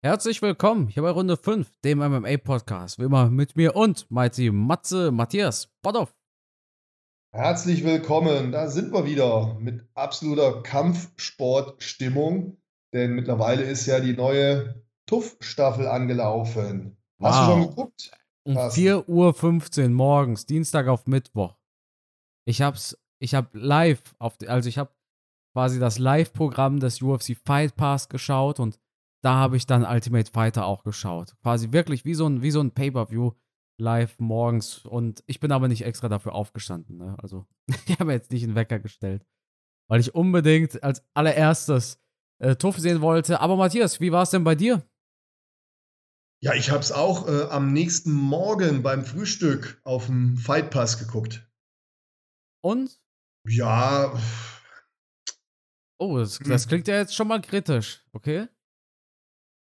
Herzlich willkommen hier bei Runde 5, dem MMA-Podcast. Wie immer mit mir und Mighty Matze Matthias Bodoff. Herzlich willkommen, da sind wir wieder mit absoluter Kampfsportstimmung, denn mittlerweile ist ja die neue TUF-Staffel angelaufen. Hast du schon geguckt? Um 4.15 Uhr morgens, Dienstag auf Mittwoch. Ich hab's, ich hab live auf, also ich hab quasi das Live-Programm des UFC Fight Pass geschaut und da habe ich dann Ultimate Fighter auch geschaut. Quasi wirklich wie so ein, wie so ein Pay-Per-View live morgens. Und ich bin aber nicht extra dafür aufgestanden. Ne? Also, ich habe jetzt nicht einen Wecker gestellt. Weil ich unbedingt als allererstes äh, Tuff sehen wollte. Aber Matthias, wie war es denn bei dir? Ja, ich habe es auch äh, am nächsten Morgen beim Frühstück auf dem Fight Pass geguckt. Und? Ja. Oh, das, das klingt ja jetzt schon mal kritisch, okay?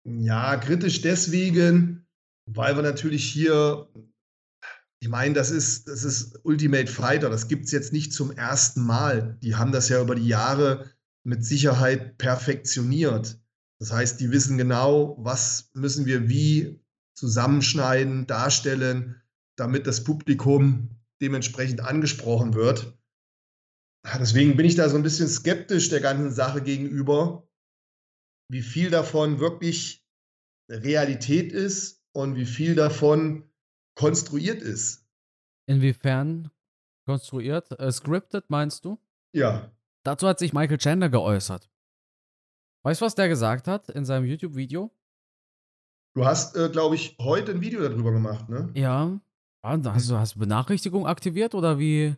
Ja, kritisch deswegen, weil wir natürlich hier, ich meine, das ist, das ist Ultimate Fighter, das gibt es jetzt nicht zum ersten Mal. Die haben das ja über die Jahre mit Sicherheit perfektioniert. Das heißt, die wissen genau, was müssen wir wie zusammenschneiden, darstellen, damit das Publikum dementsprechend angesprochen wird. Deswegen bin ich da so ein bisschen skeptisch der ganzen Sache gegenüber, wie viel davon wirklich Realität ist und wie viel davon konstruiert ist. Inwiefern konstruiert? Äh, scripted meinst du? Ja. Dazu hat sich Michael Chandler geäußert. Weißt du, was der gesagt hat in seinem YouTube-Video? Du hast, äh, glaube ich, heute ein Video darüber gemacht, ne? Ja. Hast du, hast du Benachrichtigung aktiviert oder wie,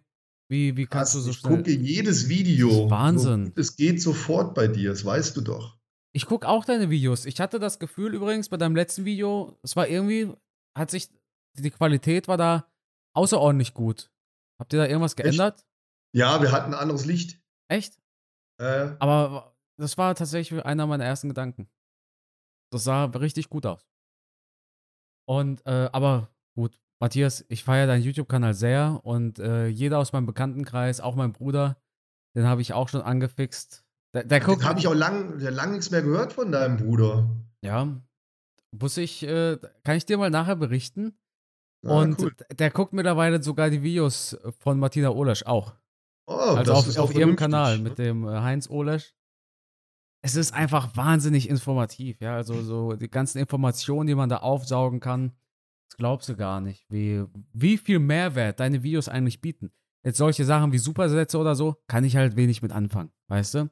wie, wie kannst Was? du so schnell? Ich gucke jedes Video. Wahnsinn. Es geht sofort bei dir, das weißt du doch. Ich gucke auch deine Videos. Ich hatte das Gefühl übrigens bei deinem letzten Video, es war irgendwie, hat sich, die Qualität war da außerordentlich gut. Habt ihr da irgendwas geändert? Echt? Ja, wir hatten ein anderes Licht. Echt? Äh. Aber das war tatsächlich einer meiner ersten Gedanken. Das sah richtig gut aus. Und, äh, aber gut, Matthias, ich feiere deinen YouTube-Kanal sehr und äh, jeder aus meinem Bekanntenkreis, auch mein Bruder, den habe ich auch schon angefixt. Der, der guckt. Habe ich auch lang, lang nichts mehr gehört von deinem Bruder. Ja. Muss ich, äh, kann ich dir mal nachher berichten? Ah, und cool. der guckt mittlerweile sogar die Videos von Martina Olesch auch. Oh, also auf, auf ihrem Kanal mit dem äh, Heinz Olesch. Es ist einfach wahnsinnig informativ, ja. Also so die ganzen Informationen, die man da aufsaugen kann, das glaubst du gar nicht, wie, wie viel Mehrwert deine Videos eigentlich bieten. Jetzt solche Sachen wie Supersätze oder so, kann ich halt wenig mit anfangen, weißt du?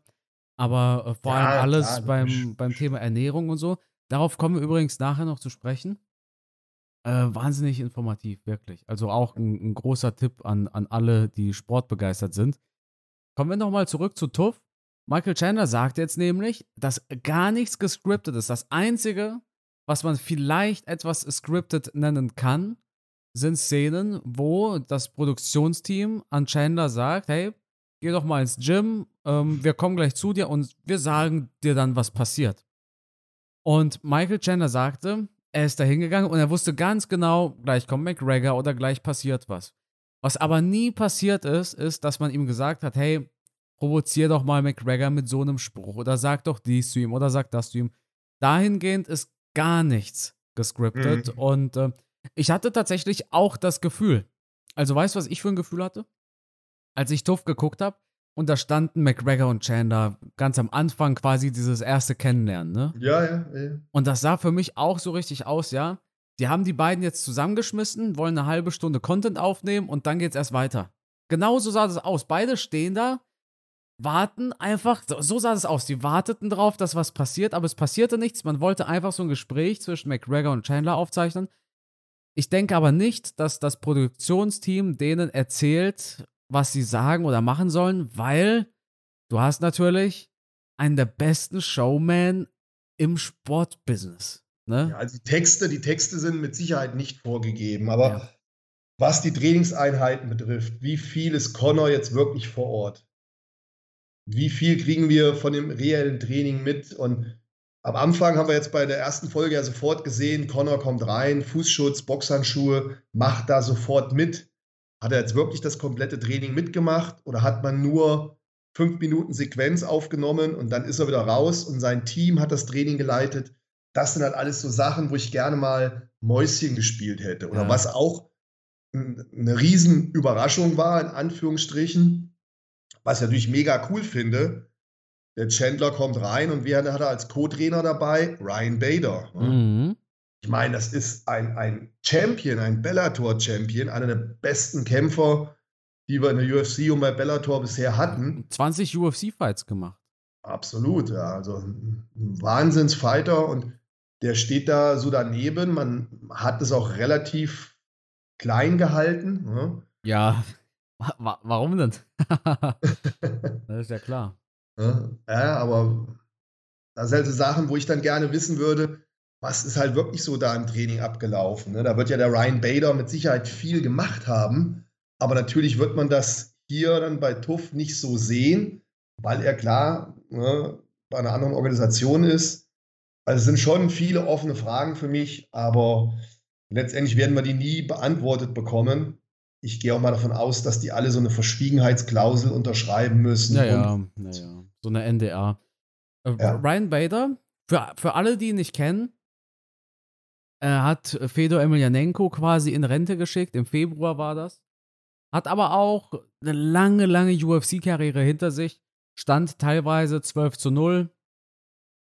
Aber äh, vor ja, allem alles klar, beim, beim Thema Ernährung und so. Darauf kommen wir übrigens nachher noch zu sprechen. Äh, wahnsinnig informativ, wirklich. Also auch ein, ein, großer Tipp an, an alle, die sportbegeistert sind. Kommen wir nochmal zurück zu Tuff. Michael Chandler sagt jetzt nämlich, dass gar nichts gescriptet ist. Das Einzige, was man vielleicht etwas scripted nennen kann, sind Szenen, wo das Produktionsteam an Chandler sagt, hey, geh doch mal ins Gym, ähm, wir kommen gleich zu dir und wir sagen dir dann, was passiert. Und Michael Chandler sagte, er ist da hingegangen und er wusste ganz genau, gleich kommt McGregor oder gleich passiert was. Was aber nie passiert ist, ist, dass man ihm gesagt hat, hey, provozier doch mal McGregor mit so einem Spruch oder sag doch dies zu ihm oder sag das zu ihm. Dahingehend ist gar nichts gescriptet mhm. und äh, ich hatte tatsächlich auch das Gefühl, also weißt du, was ich für ein Gefühl hatte? als ich Tuff geguckt habe und da standen McGregor und Chandler ganz am Anfang quasi dieses erste Kennenlernen, ne? Ja, ja, ja. Und das sah für mich auch so richtig aus, ja. Die haben die beiden jetzt zusammengeschmissen, wollen eine halbe Stunde Content aufnehmen und dann geht's erst weiter. Genauso sah das aus. Beide stehen da, warten einfach, so, sah das aus. Die warteten drauf, dass was passiert, aber es passierte nichts. Man wollte einfach so ein Gespräch zwischen McGregor und Chandler aufzeichnen. Ich denke aber nicht, dass das Produktionsteam denen erzählt, was sie sagen oder machen sollen, weil du hast natürlich einen der besten Showman im Sportbusiness. Ne? Ja, also die Texte, die Texte sind mit Sicherheit nicht vorgegeben, aber ja. was die Trainingseinheiten betrifft, wie viel ist Connor jetzt wirklich vor Ort? Wie viel kriegen wir von dem reellen Training mit? Und am Anfang haben wir jetzt bei der ersten Folge ja sofort gesehen, Connor kommt rein, Fußschutz, Boxhandschuhe, macht da sofort mit. Hat er jetzt wirklich das komplette Training mitgemacht oder hat man nur fünf Minuten Sequenz aufgenommen und dann ist er wieder raus und sein Team hat das Training geleitet? das sind halt alles so Sachen, wo ich gerne mal Mäuschen gespielt hätte. Oder Ja. was auch eine Riesenüberraschung war, in Anführungsstrichen, was ich natürlich mega cool finde. Der Chandler kommt rein und wer hat er als Co-Trainer dabei? Ryan Bader. ne? Mhm. Ich meine, das ist ein, ein Champion, ein Bellator-Champion, einer der besten Kämpfer, die wir in der UFC und bei Bellator bisher hatten. 20 UFC-Fights gemacht. Absolut, ja. Also ein Wahnsinnsfighter und der steht da so daneben. Man hat es auch relativ klein gehalten. Ne? Ja, wa wa warum denn? das ist ja klar. Ne? Ja, aber das sind halt so Sachen, wo ich dann gerne wissen würde, was ist halt wirklich so da im Training abgelaufen. Ne? Da wird ja der Ryan Bader mit Sicherheit viel gemacht haben, aber natürlich wird man das hier dann bei TUF nicht so sehen, weil er klar ne, bei einer anderen Organisation ist. Also es sind schon viele offene Fragen für mich, aber letztendlich werden wir die nie beantwortet bekommen. Ich gehe auch mal davon aus, dass die alle so eine Verschwiegenheitsklausel unterschreiben müssen. Ja, und ja, ja, ja. So eine NDA. Äh, Ja. Ryan Bader, für, für alle, die ihn nicht kennen, hat Fedor Emelianenko quasi in Rente geschickt. Im Februar war das. Hat aber auch eine lange, lange UFC-Karriere hinter sich. Stand teilweise 12 zu 0.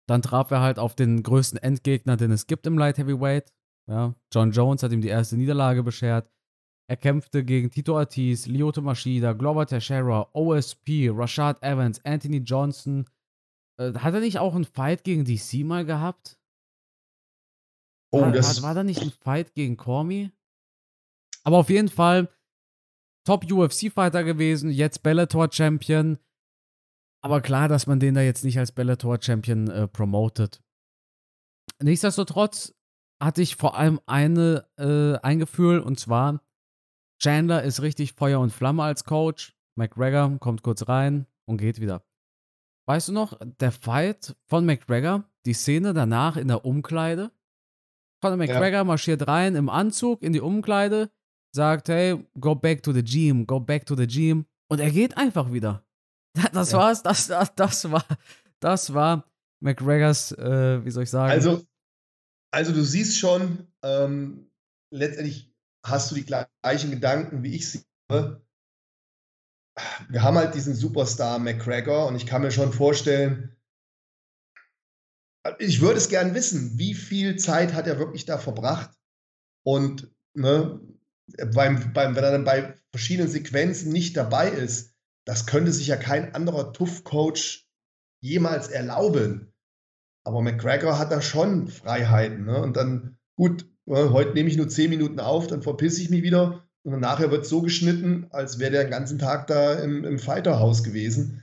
Dann traf er halt auf den größten Endgegner, den es gibt im Light Heavyweight. Ja, John Jones hat ihm die erste Niederlage beschert. Er kämpfte gegen Tito Ortiz, Lyoto Machida, Glover Teixeira, OSP, Rashad Evans, Anthony Johnson. Äh, hat er nicht auch einen Fight gegen DC mal gehabt? Oh, war, das, war, war da nicht ein Fight gegen Cormi? Aber auf jeden Fall Top-UFC-Fighter gewesen, jetzt Bellator-Champion. Aber klar, dass man den da jetzt nicht als Bellator-Champion äh, promotet. Nichtsdestotrotz hatte ich vor allem eine, äh, ein Gefühl, und zwar, Chandler ist richtig Feuer und Flamme als Coach. McGregor kommt kurz rein und geht wieder. Weißt du noch, der Fight von McGregor, die Szene danach in der Umkleide? Conor McGregor marschiert rein im Anzug in die Umkleide, sagt, hey, go back to the gym, go back to the gym. Und er geht einfach wieder. Das Ja. war's, das, das, das war, das war McGregors, äh, wie soll ich sagen? Also, also du siehst schon, ähm, letztendlich hast du die gleichen Gedanken, wie ich sie habe. Wir haben halt diesen Superstar McGregor und ich kann mir schon vorstellen, ich würde es gern wissen, wie viel Zeit hat er wirklich da verbracht? Und ne, beim, beim, wenn er dann bei verschiedenen Sequenzen nicht dabei ist, das könnte sich ja kein anderer Tuff-Coach jemals erlauben. Aber McGregor hat da schon Freiheiten. Ne? Und dann, gut, äh, heute nehme ich nur 10 Minuten auf, dann verpisse ich mich wieder. Und nachher wird so geschnitten, als wäre der den ganzen Tag da im, im Fighterhaus gewesen.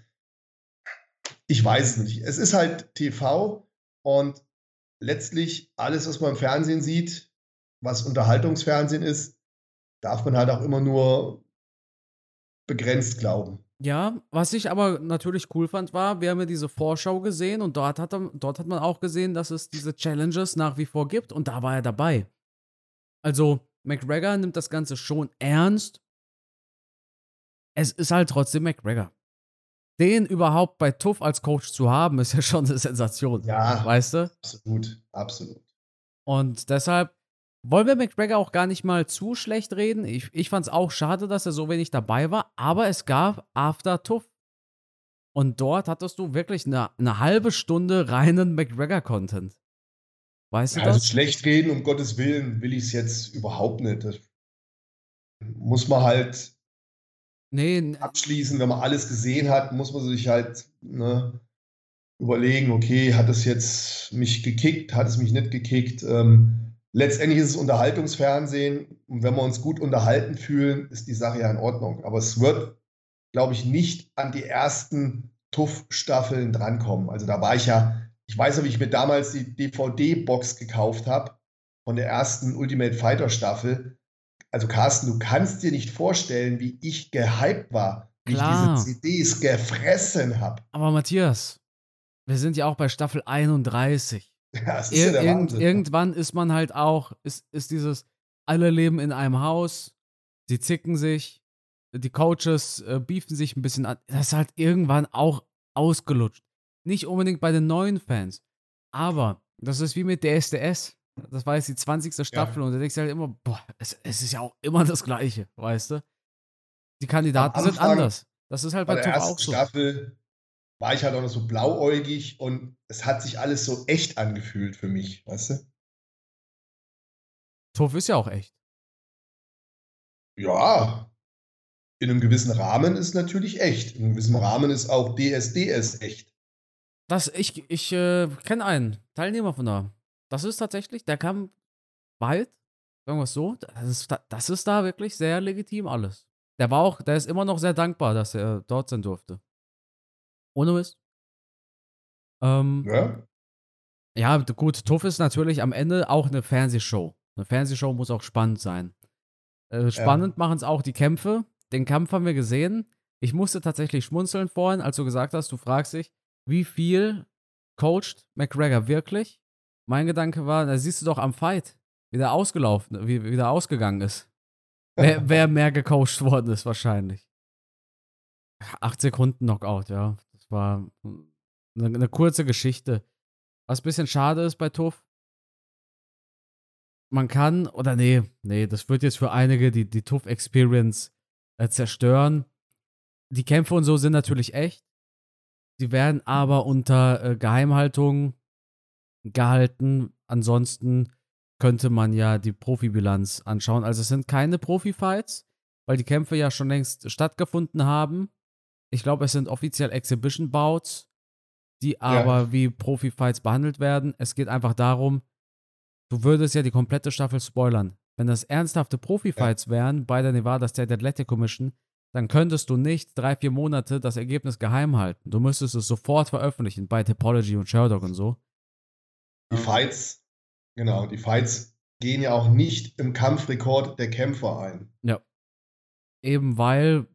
Ich weiß es nicht. Es ist halt TV und letztlich alles, was man im Fernsehen sieht, was Unterhaltungsfernsehen ist, darf man halt auch immer nur begrenzt glauben. Ja, was ich aber natürlich cool fand, war, wir haben ja diese Vorschau gesehen und dort hat, dort hat man auch gesehen, dass es diese Challenges nach wie vor gibt und da war er dabei. Also, McGregor nimmt das Ganze schon ernst. Es ist halt trotzdem McGregor. Den überhaupt bei Tuff als Coach zu haben, ist ja schon eine Sensation. Ja. Weißt du? Absolut, absolut. Und deshalb wollen wir McGregor auch gar nicht mal zu schlecht reden. Ich, ich fand es auch schade, dass er so wenig dabei war, aber es gab After Tuff. Und dort hattest du wirklich eine, eine halbe Stunde reinen McGregor-Content. Weißt du Also das? schlecht reden, um Gottes Willen, will ich es jetzt überhaupt nicht. Das muss man halt Nee, abschließen, wenn man alles gesehen hat, muss man sich halt ne, überlegen, okay, hat es jetzt mich gekickt, hat es mich nicht gekickt. Ähm, letztendlich ist es Unterhaltungsfernsehen und wenn wir uns gut unterhalten fühlen, ist die Sache ja in Ordnung. Aber es wird, glaube ich, nicht an die ersten Tuff-Staffeln drankommen. Also da war ich ja, ich weiß noch, wie ich mir damals die DVD-Box gekauft habe von der ersten Ultimate Fighter Staffel. Also Carsten, du kannst dir nicht vorstellen, wie ich gehypt war, wie Klar. ich diese CDs gefressen habe. aber Matthias, wir sind ja auch bei Staffel 31. Das ist Ir ja der Wahnsinn. irgendwann ist man halt auch, ist, ist dieses, alle leben in einem Haus, sie zicken sich, die Coaches äh, beefen sich ein bisschen an. Das ist halt irgendwann auch ausgelutscht. Nicht unbedingt bei den neuen Fans. Aber Das ist wie mit DSDS. Das war jetzt die 20. Staffel ja. und da denkst du halt immer, boah, es, es, ist ja auch immer das Gleiche, weißt du? Die Kandidaten sind anders. Das ist halt bei, bei der ersten auch so. Staffel war ich halt auch noch so blauäugig und es hat sich alles so echt angefühlt für mich, weißt du? Tuff ist ja auch echt. Ja, in einem gewissen Rahmen ist natürlich echt. In einem gewissen Rahmen ist auch DSDS echt. Das, ich ich äh, kenne einen Teilnehmer von da. Das ist tatsächlich, der kam bald, sagen wir es so. Das ist, das ist da wirklich sehr legitim alles. Der war auch, der ist immer noch sehr dankbar, dass er dort sein durfte. Ohne Mist. Ähm, ja? Ja, gut, Tuff ist natürlich am Ende auch eine Fernsehshow. Eine Fernsehshow muss auch spannend sein. Äh, spannend ja. machen es auch die Kämpfe. Den Kampf haben wir gesehen. Ich musste tatsächlich schmunzeln vorhin, als du gesagt hast, du fragst dich, wie viel coacht McGregor wirklich? Mein Gedanke war, da siehst du doch am Fight, wie der ausgelaufen, wie, wie der ausgegangen ist. Wer, wer mehr gecoacht worden ist, wahrscheinlich. Acht Sekunden Knockout, ja. Das war eine, eine kurze Geschichte. Was ein bisschen schade ist bei Tuff, man kann, oder nee, nee, das wird jetzt für einige die, die Tuff Experience äh, zerstören. Die Kämpfe und so sind natürlich echt. Sie werden aber unter äh, Geheimhaltung gehalten. Ansonsten könnte man ja die Profibilanz anschauen. Also es sind keine Profi-Fights, weil die Kämpfe ja schon längst stattgefunden haben. Ich glaube, es sind offiziell Exhibition-Bouts, die aber ja. wie Profi-Fights behandelt werden. Es geht einfach darum, du würdest ja die komplette Staffel spoilern. Wenn das ernsthafte Profi-Fights ja. wären bei der Nevada State Athletic Commission, dann könntest du nicht drei, vier Monate das Ergebnis geheim halten. Du müsstest es sofort veröffentlichen bei Topology und Sherdock und so. Die Fights, genau, die Fights gehen ja auch nicht im Kampfrekord der Kämpfer ein. Ja. Eben weil,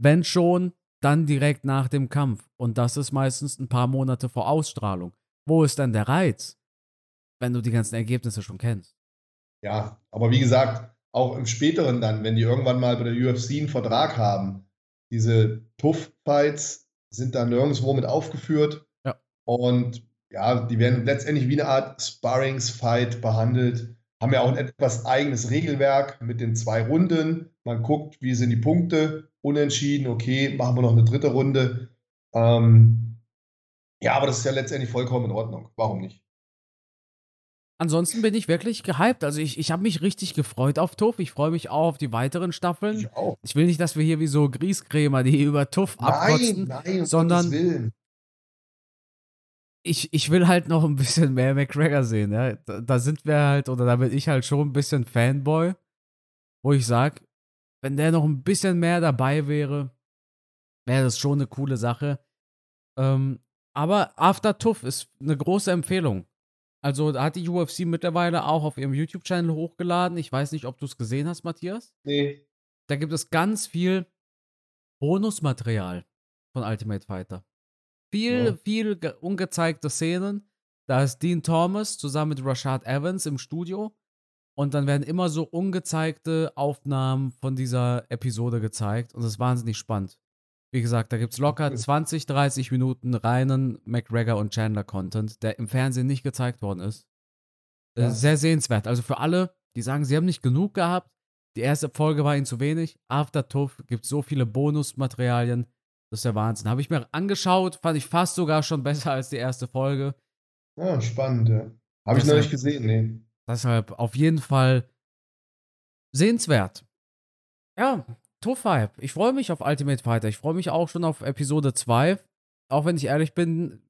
wenn schon, dann direkt nach dem Kampf. Und das ist meistens ein paar Monate vor Ausstrahlung. Wo ist denn der Reiz, wenn du die ganzen Ergebnisse schon kennst? Ja, aber wie gesagt, auch im späteren dann, wenn die irgendwann mal bei der UFC einen Vertrag haben, diese Tuff-Fights sind dann nirgendwo mit aufgeführt. Ja. Und ja, die werden letztendlich wie eine Art Sparrings-Fight behandelt. Haben ja auch ein etwas eigenes Regelwerk mit den zwei Runden. Man guckt, wie sind die Punkte. Unentschieden, okay, machen wir noch eine dritte Runde. Ähm, ja, aber das ist ja letztendlich vollkommen in Ordnung. Warum nicht? Ansonsten bin ich wirklich gehypt. Also ich, ich habe mich richtig gefreut auf Tuff. Ich freue mich auch auf die weiteren Staffeln. Ich, auch. ich will nicht, dass wir hier wie so Grießkrämer, die über Tuff nein, abkotzen, nein, sondern ich, ich will halt noch ein bisschen mehr McGregor sehen. Ja? Da, da, sind wir halt, oder da bin ich halt schon ein bisschen Fanboy, wo ich sage, wenn der noch ein bisschen mehr dabei wäre, wäre das schon eine coole Sache. Ähm, aber After Tuff ist eine große Empfehlung. Also da hat die UFC mittlerweile auch auf ihrem YouTube-Channel hochgeladen. Ich weiß nicht, ob du es gesehen hast, Matthias. Nee. Da gibt es ganz viel Bonusmaterial von Ultimate Fighter. Viel, ja. viel ungezeigte Szenen. Da ist Dean Thomas zusammen mit Rashad Evans im Studio. Und dann werden immer so ungezeigte Aufnahmen von dieser Episode gezeigt. Und das ist wahnsinnig spannend. Wie gesagt, da gibt es locker 20, 30 Minuten reinen McGregor und Chandler Content, der im Fernsehen nicht gezeigt worden ist. Äh, ja. Sehr sehenswert. Also für alle, die sagen, sie haben nicht genug gehabt, die erste Folge war ihnen zu wenig. After Tuff gibt so viele Bonusmaterialien. Das ist der Wahnsinn. Habe ich mir angeschaut, fand ich fast sogar schon besser als die erste Folge. Ja, spannend, ja. Habe ich noch nicht gesehen, nee. Deshalb auf jeden Fall sehenswert. Ja, Tough Vibe. Ich freue mich auf Ultimate Fighter. Ich freue mich auch schon auf Episode 2. Auch wenn ich ehrlich bin,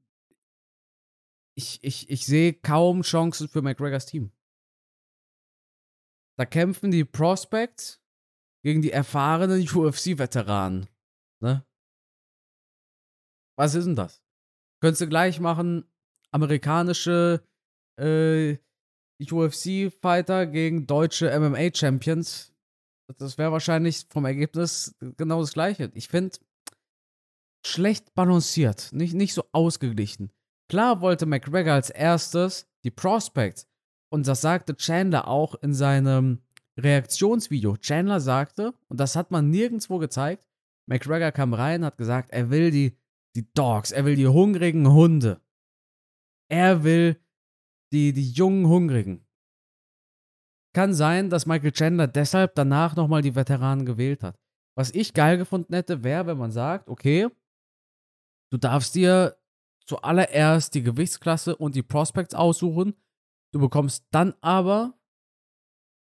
ich, ich, ich sehe kaum Chancen für McGregors Team. Da kämpfen die Prospects gegen die erfahrenen UFC-Veteranen. Ne? Was ist denn das? Könntest du gleich machen, amerikanische äh, UFC-Fighter gegen deutsche MMA-Champions das wäre wahrscheinlich vom Ergebnis genau das gleiche. Ich finde, schlecht balanciert, nicht, nicht so ausgeglichen. Klar wollte McGregor als erstes die Prospects. Und das sagte Chandler auch in seinem Reaktionsvideo. Chandler sagte, und das hat man nirgendwo gezeigt, McGregor kam rein, hat gesagt, er will die, die Dogs, er will die hungrigen Hunde. Er will die, die jungen Hungrigen. Kann sein, dass Michael Chandler deshalb danach nochmal die Veteranen gewählt hat. Was ich geil gefunden hätte, wäre, wenn man sagt, okay, du darfst dir zuallererst die Gewichtsklasse und die Prospects aussuchen. Du bekommst dann aber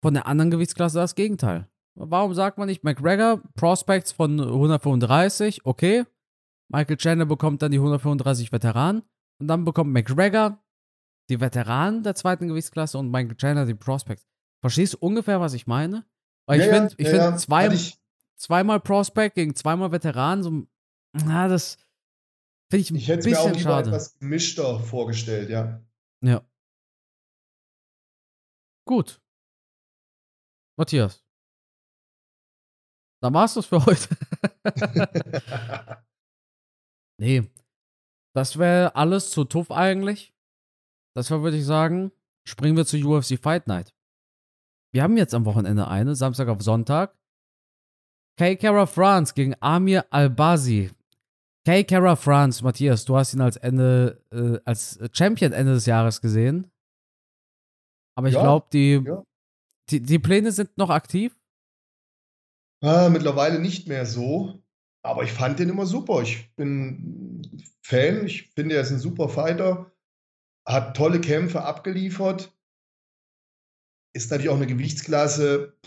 von der anderen Gewichtsklasse das Gegenteil. Warum sagt man nicht McGregor, Prospects von 135, okay. Michael Chandler bekommt dann die 135 Veteranen und dann bekommt McGregor die Veteranen der zweiten Gewichtsklasse und Michael Chandler die Prospects. Verstehst du ungefähr, was ich meine? Weil ich finde, ich ja, find zwei, ich, zweimal Prospect gegen zweimal Veteranen, so, na, das finde ich ein ich hätte bisschen mir auch lieber schade. etwas gemischter vorgestellt, ja. Ja. Gut. Matthias. Dann war's das für heute. nee. Das wäre alles zu tuff eigentlich. Das war, würde ich sagen, springen wir zu UFC Fight Night. Wir haben jetzt am Wochenende eine, Samstag auf Sonntag. K. Kara France gegen Amir Albazi. K. Kara France, Matthias, du hast ihn als Ende, äh, als Champion Ende des Jahres gesehen. Aber ich ja, glaube, die, ja. die, die Pläne sind noch aktiv. Ah, mittlerweile nicht mehr so. Aber ich fand den immer super. Ich bin Fan. Ich finde, er ist ein super Fighter. Hat tolle Kämpfe abgeliefert. Ist natürlich auch eine Gewichtsklasse.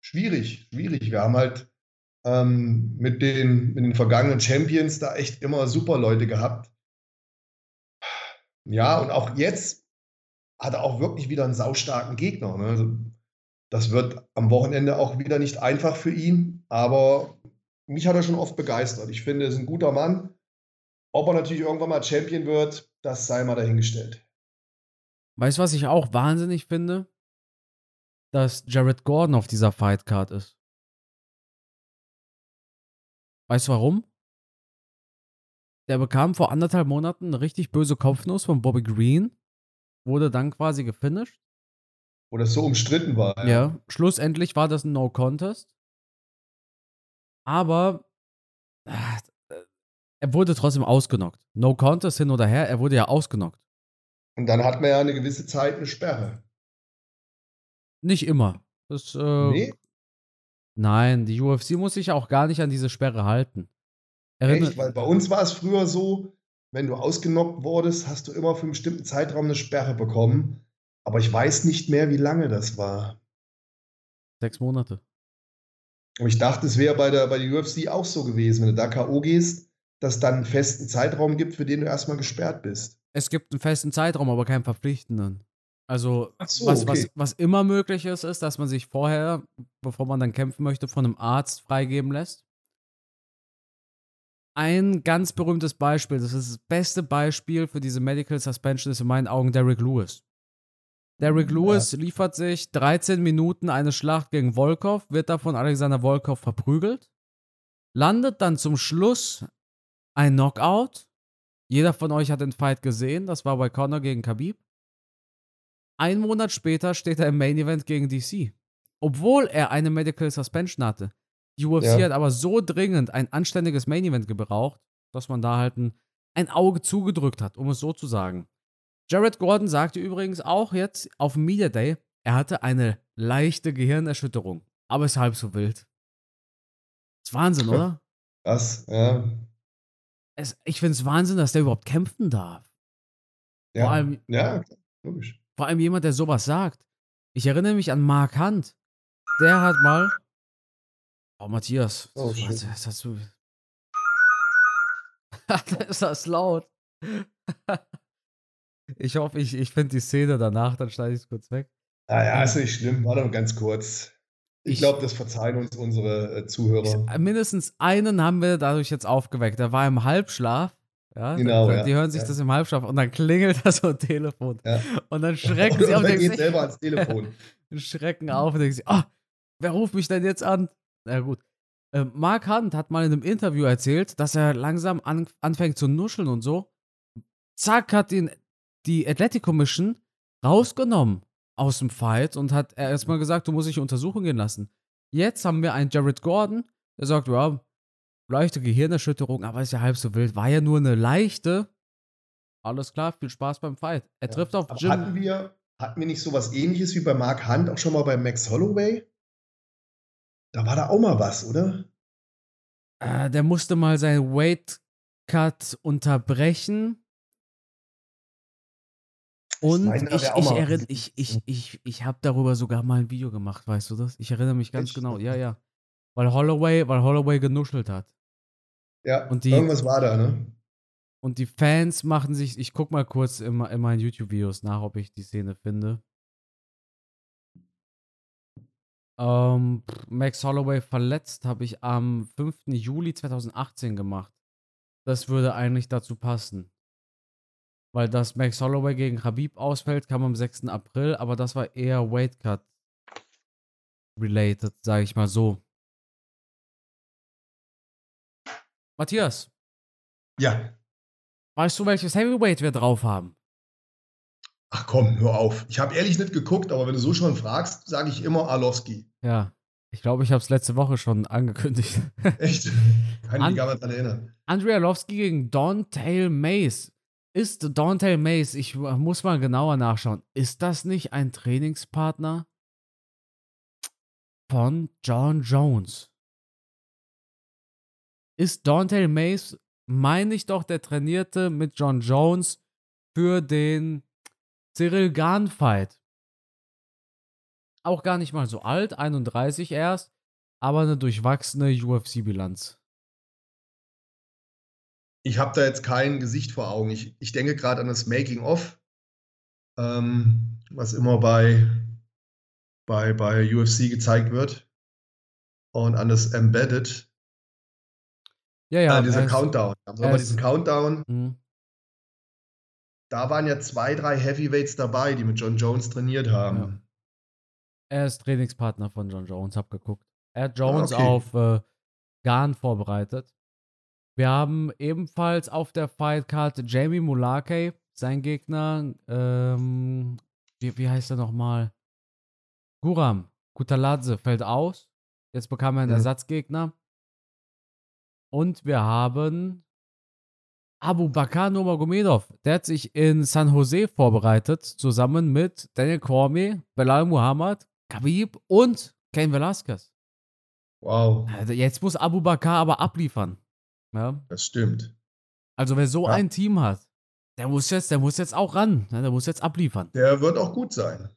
schwierig, schwierig. Wir haben halt ähm, mit, den, mit den vergangenen Champions da echt immer super Leute gehabt. Ja, und auch jetzt hat er auch wirklich wieder einen saustarken Gegner. Ne? Das wird am Wochenende auch wieder nicht einfach für ihn, aber mich hat er schon oft begeistert. Ich finde, er ist ein guter Mann. Ob er natürlich irgendwann mal Champion wird, das sei mal dahingestellt. Weißt du, was ich auch wahnsinnig finde? Dass Jared Gordon auf dieser Fightcard ist. Weißt du warum? Der bekam vor anderthalb Monaten eine richtig böse Kopfnuss von Bobby Green, wurde dann quasi gefinisht das so umstritten war. Ja. ja, schlussendlich war das ein No-Contest. Aber äh, er wurde trotzdem ausgenockt. No Contest hin oder her, er wurde ja ausgenockt. Und dann hat man ja eine gewisse Zeit eine Sperre. Nicht immer. Das, äh, nee? Nein, die UFC muss sich auch gar nicht an diese Sperre halten. Erinner Echt? Weil bei uns war es früher so, wenn du ausgenockt wurdest, hast du immer für einen bestimmten Zeitraum eine Sperre bekommen. Aber ich weiß nicht mehr, wie lange das war. Sechs Monate. Aber ich dachte, es wäre bei der, bei der UFC auch so gewesen, wenn du da K.O. gehst, dass es dann einen festen Zeitraum gibt, für den du erstmal gesperrt bist. Es gibt einen festen Zeitraum, aber keinen verpflichtenden. Also, so, was, okay. was, was immer möglich ist, ist, dass man sich vorher, bevor man dann kämpfen möchte, von einem Arzt freigeben lässt. Ein ganz berühmtes Beispiel, das ist das beste Beispiel für diese Medical Suspension, ist in meinen Augen Derek Lewis. Derrick Lewis ja. liefert sich 13 Minuten eine Schlacht gegen Volkov, wird davon Alexander Volkov verprügelt, landet dann zum Schluss ein Knockout. Jeder von euch hat den Fight gesehen, das war bei Conor gegen Khabib. Ein Monat später steht er im Main Event gegen DC. Obwohl er eine Medical Suspension hatte. Die UFC ja. hat aber so dringend ein anständiges Main Event gebraucht, dass man da halt ein, ein Auge zugedrückt hat, um es so zu sagen. Jared Gordon sagte übrigens auch jetzt auf Media Day, er hatte eine leichte Gehirnerschütterung, aber ist halb so wild. Das ist Wahnsinn, oder? Was? Ja. Es, ich finde es Wahnsinn, dass der überhaupt kämpfen darf. Ja, vor allem, ja, logisch. Vor allem jemand, der sowas sagt. Ich erinnere mich an Mark Hunt. Der hat mal. Oh, Matthias. Oh, das, was, das hast du. ist das laut. Ich hoffe, ich, ich finde die Szene danach, dann schneide ich es kurz weg. Naja, ah ist nicht schlimm. Warte mal ganz kurz. Ich, ich glaube, das verzeihen uns unsere äh, Zuhörer. Ich, mindestens einen haben wir dadurch jetzt aufgeweckt. Der war im Halbschlaf. Ja, genau, dann, ja. Die hören sich ja. das im Halbschlaf und dann klingelt das so ein Telefon. Ja. Und dann schrecken sie auf. Und dann geht selber ans Telefon. schrecken auf und denken sie, oh, wer ruft mich denn jetzt an? Na gut. Äh, Mark Hunt hat mal in einem Interview erzählt, dass er langsam an, anfängt zu nuscheln und so. Zack, hat ihn die Athletic Commission rausgenommen aus dem Fight und hat erstmal gesagt, du musst dich untersuchen gehen lassen. Jetzt haben wir einen Jared Gordon, der sagt, ja, leichte Gehirnerschütterung, aber ist ja halb so wild. War ja nur eine leichte. alles klar, viel Spaß beim Fight. Er Ja. trifft auf Jim. hatten wir, hatten wir nicht sowas ähnliches wie bei Mark Hunt auch schon mal bei Max Holloway? Da war da auch mal was, oder? Äh, der musste mal seinen Weight Cut unterbrechen. Und ich, ich, gewesen. ich, ich, ich, ich habe darüber sogar mal ein Video gemacht, weißt du das? Ich erinnere mich ganz Echt? genau. Ja, ja. Weil Holloway, weil Holloway genuschelt hat. Ja, Und die- irgendwas war da, ne? Und die Fans machen sich, ich guck mal kurz in, in meinen YouTube-Videos nach, ob ich die Szene finde. Ähm, Max Holloway verletzt habe ich am 5. Juli 2018 gemacht. Das würde eigentlich dazu passen. Weil das Max Holloway gegen Habib ausfällt, kam am 6. April, aber das war eher Weight Cut related, sage ich mal so. Matthias, Ja. weißt du, welches Heavyweight wir drauf haben? Ach komm, hör auf. Ich habe ehrlich nicht geguckt, aber wenn du so schon fragst, sage ich immer Arlovski. Ja, ich glaube, ich habe es letzte Woche schon angekündigt. Echt? Kann ich mich gar nicht erinnern. Andrea Arlovski gegen Dontail Mace. Ist Dontail Mace, ich muss mal genauer nachschauen, ist das nicht ein Trainingspartner von John Jones? Ist Dontail Mace, meine ich doch, der trainierte mit John Jones für den Cyril Gahn Fight. Auch gar nicht mal so alt, 31 erst, aber eine durchwachsene UFC-Bilanz. Ich habe da jetzt kein Gesicht vor Augen. Ich, ich denke gerade an das Making-of, ähm, was immer bei, bei, bei UFC gezeigt wird. Und an das Embedded, Ja, ja. äh, dieser er Countdown. Da haben wir diesen Countdown. Mhm. Da waren ja zwei, drei Heavyweights dabei, die mit John Jones trainiert haben. Er ist Trainingspartner von John Jones, hab geguckt. Er hat Jones Ah, okay. auf äh, Garn vorbereitet. Wir haben ebenfalls auf der Fightcard Jamie Mulakey, sein Gegner. Ähm, wie, wie heißt er nochmal? Guram Kutaladze fällt aus. Jetzt bekam er einen Mhm. Ersatzgegner. Und wir haben Abu Bakar Nurmagomedov. Der hat sich in San Jose vorbereitet, zusammen mit Daniel Cormier, Belal Muhammad, Khabib und Ken Velasquez. Wow, Also Jetzt muss Abu Bakar aber abliefern. Ja? das stimmt. Also wer so Ja. ein Team hat, der muss jetzt, der muss jetzt auch ran. Ne? Der muss jetzt abliefern. Der wird auch gut sein.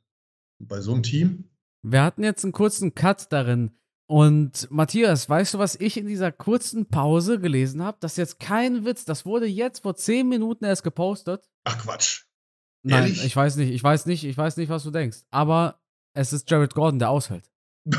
Bei so einem Team. Wir hatten jetzt einen kurzen Cut darin. Und Matthias, weißt du, was ich in dieser kurzen Pause gelesen habe? Das ist jetzt kein Witz. Das wurde jetzt vor 10 Minuten erst gepostet. Ach Quatsch. Nein, Ehrlich? ich weiß nicht, ich weiß nicht, ich weiß nicht, was du denkst. Aber es ist Jared Gordon, der ausfällt.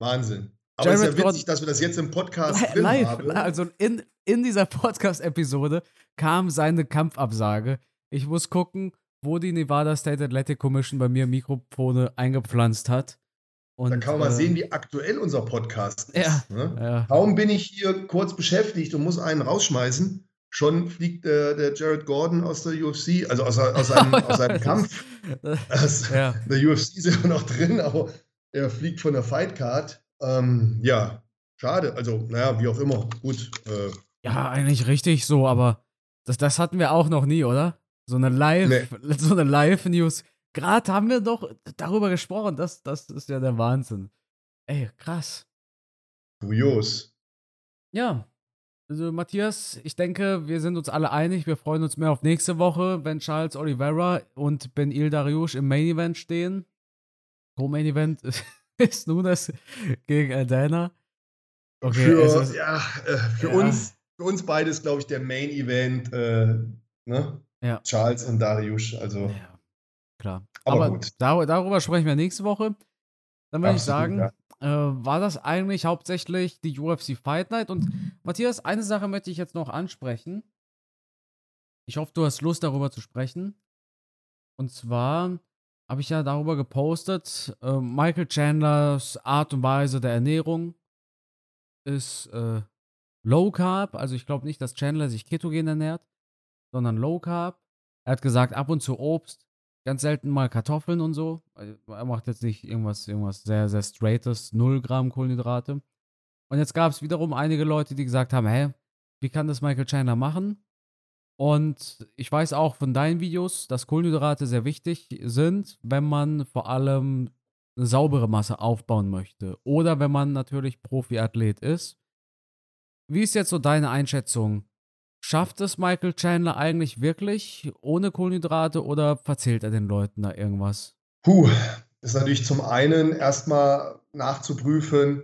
Wahnsinn. Aber es ist Jared ja Gordon- witzig, dass wir das jetzt im Podcast Li- drin Live, haben. also in, in dieser Podcast-Episode kam seine Kampfabsage. Ich muss gucken, wo die Nevada State Athletic Commission bei mir Mikrofone eingepflanzt hat. Und, Da kann man mal äh, sehen, wie aktuell unser Podcast Ja. ist. Ne? Ja, Kaum bin ich hier kurz beschäftigt und muss einen rausschmeißen. Schon fliegt äh, der Jared Gordon aus der UFC, also aus, aus, seinem, aus seinem Kampf. Aus ja. der UFC ist er noch drin, aber er fliegt von der Fightcard. Ähm, ja, schade. Also, naja, wie auch immer. Gut. Äh, ja, eigentlich richtig so, aber das, das hatten wir auch noch nie, oder? So eine Live, so eine Live-News. Gerade haben wir doch darüber gesprochen. Das, das ist ja der Wahnsinn. Ey, krass. kurios. Ja. Also Matthias, ich denke, wir sind uns alle einig. Wir freuen uns mehr auf nächste Woche, wenn Charles Oliveira und Ben Il Dariush im Main Event stehen. Co-Main Event ist Nunes gegen Adana. Okay, für ist, ja, äh, für, Ja. Uns, für uns beides, glaube ich, der Main Event. Äh, ne? Ja. Charles und Dariusz. Also, ja, klar. Aber Aber, gut. dar darüber sprechen wir nächste Woche. Dann würde ich sagen, äh, war das eigentlich hauptsächlich die UFC Fight Night. Und Matthias, eine Sache möchte ich jetzt noch ansprechen. Ich hoffe, du hast Lust, darüber zu sprechen. Und zwar habe ich ja darüber gepostet, äh, Michael Chandlers Art und Weise der Ernährung ist äh, Low Carb. Also ich glaube nicht, dass Chandler sich ketogen ernährt, sondern Low Carb. Er hat gesagt, ab und zu Obst, ganz selten mal Kartoffeln und so. Also, Er macht jetzt nicht irgendwas, irgendwas sehr, sehr straightes, 0 Gramm Kohlenhydrate. Und jetzt gab es wiederum einige Leute, die gesagt haben, hä, wie kann das Michael Chandler machen? Und ich weiß auch von deinen Videos, dass Kohlenhydrate sehr wichtig sind, wenn man vor allem eine saubere Masse aufbauen möchte. Oder wenn man natürlich Profiathlet ist. Wie ist jetzt so deine Einschätzung? Schafft es Michael Chandler eigentlich wirklich ohne Kohlenhydrate oder verzählt er den Leuten da irgendwas? Puh, ist natürlich zum einen erstmal nachzuprüfen,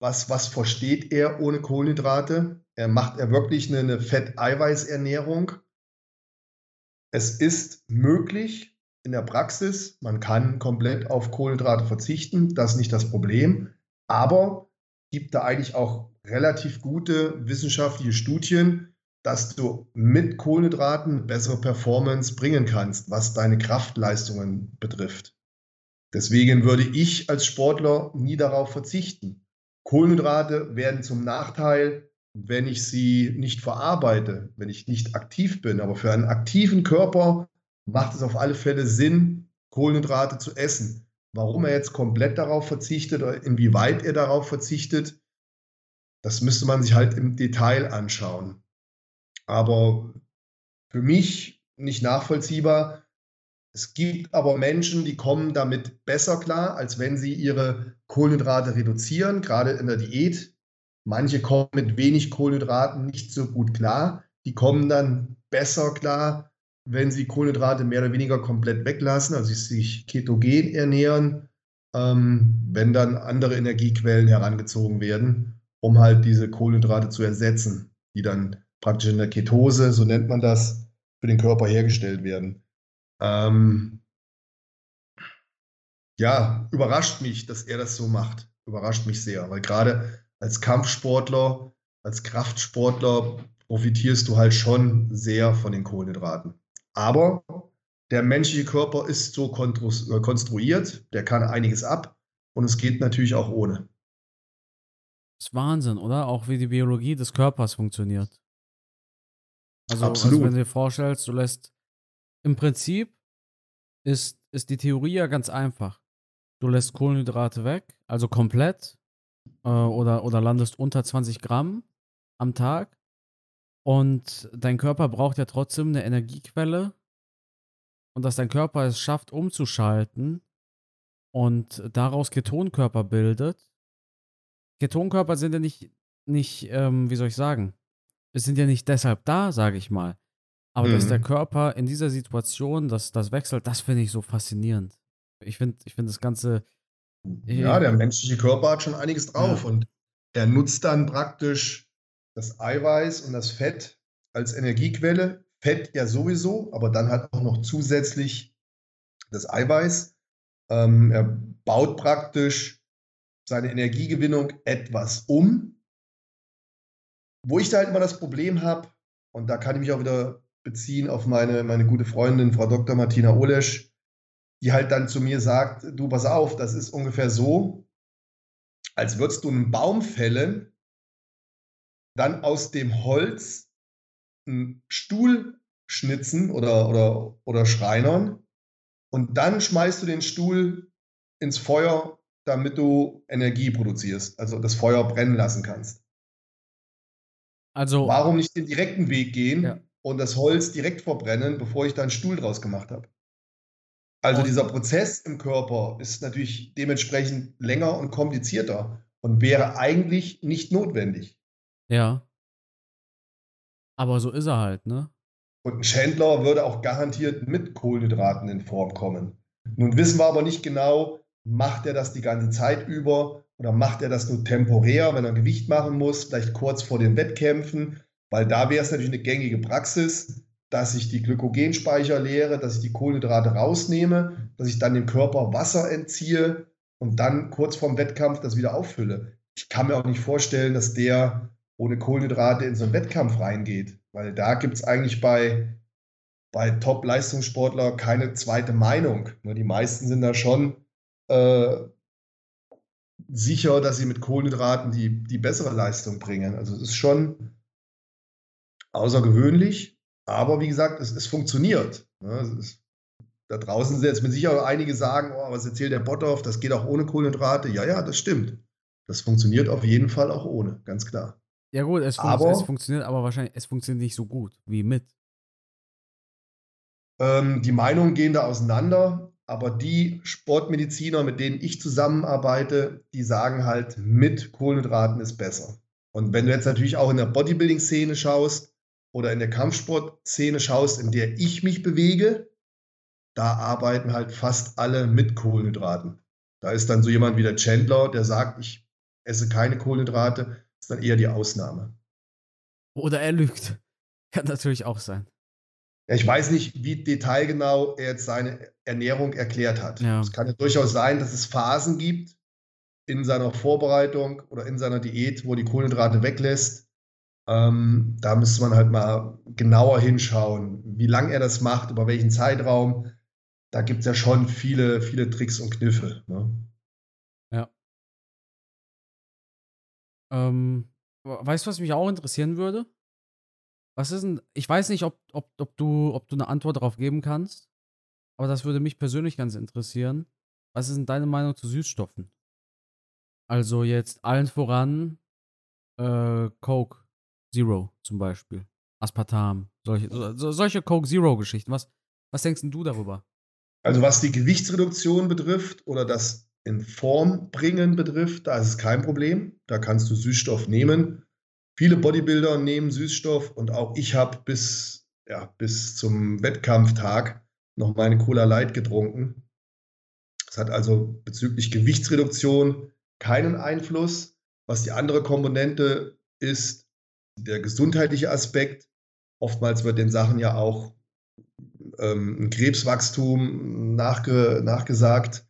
was, was versteht er ohne Kohlenhydrate? Er macht er wirklich eine, eine Fett-Eiweiß-Ernährung? Es ist möglich in der Praxis, man kann komplett auf Kohlenhydrate verzichten, das ist nicht das Problem, aber gibt da eigentlich auch relativ gute wissenschaftliche Studien, dass du mit Kohlenhydraten bessere Performance bringen kannst, was deine Kraftleistungen betrifft. Deswegen würde ich als Sportler nie darauf verzichten. Kohlenhydrate werden zum Nachteil, wenn ich sie nicht verarbeite, wenn ich nicht aktiv bin. Aber für einen aktiven Körper macht es auf alle Fälle Sinn, Kohlenhydrate zu essen. Warum er jetzt komplett darauf verzichtet oder inwieweit er darauf verzichtet, das müsste man sich halt im Detail anschauen. Aber für mich nicht nachvollziehbar, es gibt aber Menschen, die kommen damit besser klar, als wenn sie ihre Kohlenhydrate reduzieren, gerade in der Diät. Manche kommen mit wenig Kohlenhydraten nicht so gut klar. Die kommen dann besser klar, wenn sie Kohlenhydrate mehr oder weniger komplett weglassen, also sich ketogen ernähren, ähm, wenn dann andere Energiequellen herangezogen werden, um halt diese Kohlenhydrate zu ersetzen, die dann praktisch in der Ketose, so nennt man das, für den Körper hergestellt werden. Ähm, ja, überrascht mich, dass er das so macht. Überrascht mich sehr, weil gerade als Kampfsportler, als Kraftsportler profitierst du halt schon sehr von den Kohlenhydraten. Aber der menschliche Körper ist so äh, konstruiert, der kann einiges ab und es geht natürlich auch ohne. Das ist Wahnsinn, oder? Auch wie die Biologie des Körpers funktioniert. Also, Absolut. also wenn du dir vorstellst, du lässt im Prinzip ist, ist die Theorie ja ganz einfach. Du lässt Kohlenhydrate weg, also komplett, äh, oder, oder landest unter 20 Gramm am Tag. Und dein Körper braucht ja trotzdem eine Energiequelle. Und dass dein Körper es schafft, umzuschalten und daraus Ketonkörper bildet. Ketonkörper sind ja nicht, nicht ähm, wie soll ich sagen, es sind ja nicht deshalb da, sage ich mal. Aber mhm. dass der mhm. Körper in dieser Situation das, das wechselt, das finde ich so faszinierend. Ich finde ich find das Ganze. Ja, der menschliche Körper hat schon einiges drauf ja. und er nutzt dann praktisch das Eiweiß und das Fett als Energiequelle. Fett ja sowieso, aber dann halt auch noch zusätzlich das Eiweiß. Ähm, er baut praktisch seine Energiegewinnung etwas um. Wo ich da halt immer das Problem habe, und da kann ich mich auch wieder beziehen auf meine, meine gute Freundin, Frau Dr. Martina Olesch, die halt dann zu mir sagt, du pass auf, das ist ungefähr so, als würdest du einen Baum fällen, dann aus dem Holz einen Stuhl schnitzen oder, oder, oder schreinern und dann schmeißt du den Stuhl ins Feuer, damit du Energie produzierst, also das Feuer brennen lassen kannst. Also warum nicht den direkten Weg gehen? Ja und das Holz direkt verbrennen, bevor ich da einen Stuhl draus gemacht habe. Also dieser Prozess im Körper ist natürlich dementsprechend länger und komplizierter und wäre eigentlich nicht notwendig. Ja. Aber so ist er halt, ne? Und ein Chandler würde auch garantiert mit Kohlenhydraten in Form kommen. Nun wissen wir aber nicht genau, macht er das die ganze Zeit über oder macht er das nur temporär, wenn er Gewicht machen muss, vielleicht kurz vor den Wettkämpfen weil da wäre es natürlich eine gängige Praxis, dass ich die Glykogenspeicher leere, dass ich die Kohlenhydrate rausnehme, dass ich dann dem Körper Wasser entziehe und dann kurz vorm Wettkampf das wieder auffülle. Ich kann mir auch nicht vorstellen, dass der ohne Kohlenhydrate in so einen Wettkampf reingeht, weil da gibt es eigentlich bei, bei Top-Leistungssportler keine zweite Meinung. Ne, die meisten sind da schon äh, sicher, dass sie mit Kohlenhydraten die, die bessere Leistung bringen. Also es ist schon außergewöhnlich, aber wie gesagt, es, es funktioniert. Ne? Es ist, da draußen sind jetzt mit Sicherheit einige sagen, oh, was erzählt der Botthoff, das geht auch ohne Kohlenhydrate. Ja, ja, das stimmt. Das funktioniert auf jeden Fall auch ohne, ganz klar. Ja gut, es, fun aber, es funktioniert aber wahrscheinlich, es funktioniert nicht so gut wie mit. Ähm, die Meinungen gehen da auseinander, aber die Sportmediziner, mit denen ich zusammenarbeite, die sagen halt, mit Kohlenhydraten ist besser. Und wenn du jetzt natürlich auch in der Bodybuilding-Szene schaust oder in der Kampfsport-Szene schaust, in der ich mich bewege, da arbeiten halt fast alle mit Kohlenhydraten. Da ist dann so jemand wie der Chandler, der sagt, ich esse keine Kohlenhydrate, ist dann eher die Ausnahme. Oder er lügt. Kann natürlich auch sein. Ja, ich weiß nicht, wie detailgenau er jetzt seine Ernährung erklärt hat. Ja. Es kann ja durchaus sein, dass es Phasen gibt in seiner Vorbereitung oder in seiner Diät, wo er die Kohlenhydrate weglässt. Ähm, da müsste man halt mal genauer hinschauen, wie lange er das macht, über welchen Zeitraum. Da gibt es ja schon viele, viele Tricks und Kniffe. Ne? Ja. Ähm, weißt du, was mich auch interessieren würde? Was ist denn, ich weiß nicht, ob, ob, ob, du, ob du eine Antwort darauf geben kannst, aber das würde mich persönlich ganz interessieren. Was ist denn deine Meinung zu Süßstoffen? Also jetzt allen voran äh, Coke Zero zum Beispiel. Aspartam, solche, so, solche Coke Zero-Geschichten. Was, was denkst du darüber? Also was die Gewichtsreduktion betrifft oder das in Form bringen betrifft, da ist es kein Problem. Da kannst du Süßstoff nehmen. Viele Bodybuilder nehmen Süßstoff und auch ich habe bis, ja, bis zum Wettkampftag noch meine Cola Light getrunken. Das hat also bezüglich Gewichtsreduktion keinen Einfluss. Was die andere Komponente ist, der gesundheitliche Aspekt. Oftmals wird den Sachen ja auch ähm, ein Krebswachstum nachge nachgesagt.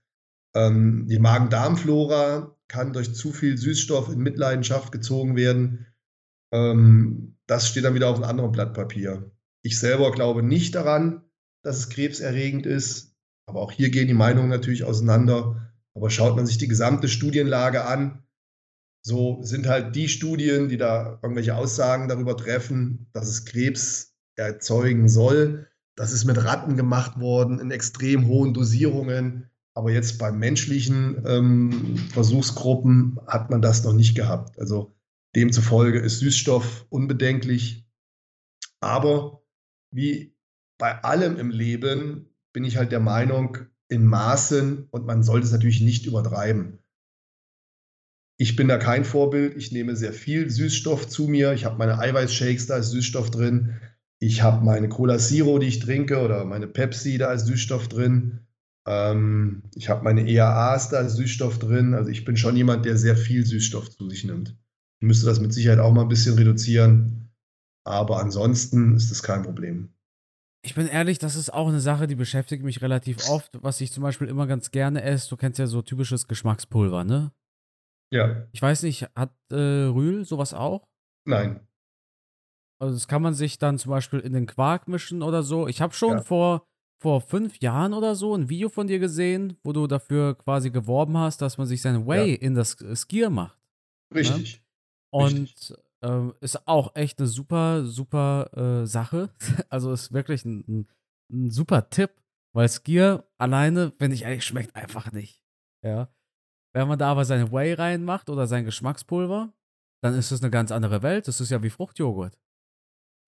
Ähm, die Magen-Darm-Flora kann durch zu viel Süßstoff in Mitleidenschaft gezogen werden. Ähm, das steht dann wieder auf einem anderen Blatt Papier. Ich selber glaube nicht daran, dass es krebserregend ist. Aber auch hier gehen die Meinungen natürlich auseinander. Aber schaut man sich die gesamte Studienlage an, so sind halt die Studien, die da irgendwelche Aussagen darüber treffen, dass es Krebs erzeugen soll. Das ist mit Ratten gemacht worden in extrem hohen Dosierungen. Aber jetzt bei menschlichen ähm, Versuchsgruppen hat man das noch nicht gehabt. Also Demzufolge ist Süßstoff unbedenklich. Aber wie bei allem im Leben bin ich halt der Meinung, in Maßen und man sollte es natürlich nicht übertreiben. Ich bin da kein Vorbild. Ich nehme sehr viel Süßstoff zu mir. Ich habe meine Eiweißshakes, da ist Süßstoff drin. Ich habe meine Cola Zero, die ich trinke, oder meine Pepsi, da ist Süßstoff drin. Ähm, ich habe meine EAAs, da ist Süßstoff drin. Also ich bin schon jemand, der sehr viel Süßstoff zu sich nimmt. Ich müsste das mit Sicherheit auch mal ein bisschen reduzieren. Aber ansonsten ist das kein Problem. Ich bin ehrlich, das ist auch eine Sache, die beschäftigt mich relativ oft. Was ich zum Beispiel immer ganz gerne esse, du kennst ja so typisches Geschmackspulver, ne? Ja. Ich weiß nicht, hat äh, Rühl sowas auch? Nein. Also das kann man sich dann zum Beispiel in den Quark mischen oder so. Ich habe schon ja. vor, vor fünf Jahren oder so ein Video von dir gesehen, wo du dafür quasi geworben hast, dass man sich seine Whey ja. in das Skier macht. Richtig. Ne? Und Richtig. Ähm, ist auch echt eine super, super äh, Sache. also ist wirklich ein, ein, ein, super Tipp, weil Skier alleine, wenn ich ehrlich, schmeckt einfach nicht. Ja. Wenn man da aber seine Whey reinmacht oder sein Geschmackspulver, dann ist es eine ganz andere Welt. Das ist ja wie Fruchtjoghurt.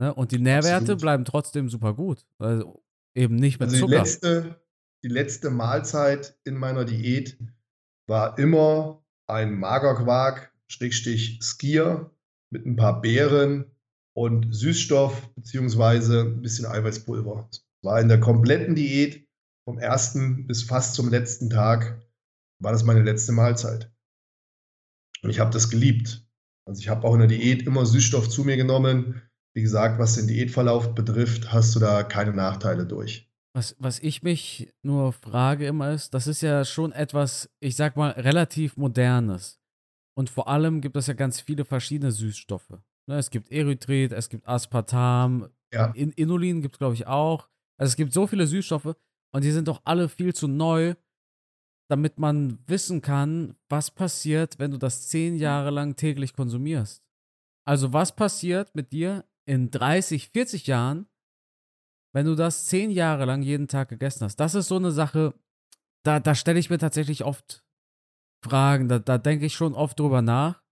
Ne? Und die Nährwerte Absolut. bleiben trotzdem super gut. Also eben nicht mit also Zucker. Die letzte, die letzte Mahlzeit in meiner Diät war immer ein Magerquark, Schrägstich Skier mit ein paar Beeren und Süßstoff beziehungsweise ein bisschen Eiweißpulver. Das war in der kompletten Diät vom ersten bis fast zum letzten Tag war das meine letzte Mahlzeit. Und ich habe das geliebt. Also ich habe auch in der Diät immer Süßstoff zu mir genommen. Wie gesagt, was den Diätverlauf betrifft, hast du da keine Nachteile durch. Was, was ich mich nur frage immer ist, das ist ja schon etwas, ich sag mal, relativ modernes. Und vor allem gibt es ja ganz viele verschiedene Süßstoffe. Ne, es gibt Erythrit, es gibt Aspartam, ja. In Inulin gibt es, glaube ich, auch. Also es gibt so viele Süßstoffe und die sind doch alle viel zu neu, damit man wissen kann, was passiert, wenn du das zehn Jahre lang täglich konsumierst. Also was passiert mit dir in 30, 40 Jahren, wenn du das zehn Jahre lang jeden Tag gegessen hast? Das ist so eine Sache, da, da stelle ich mir tatsächlich oft Fragen, da, da denke ich schon oft drüber nach,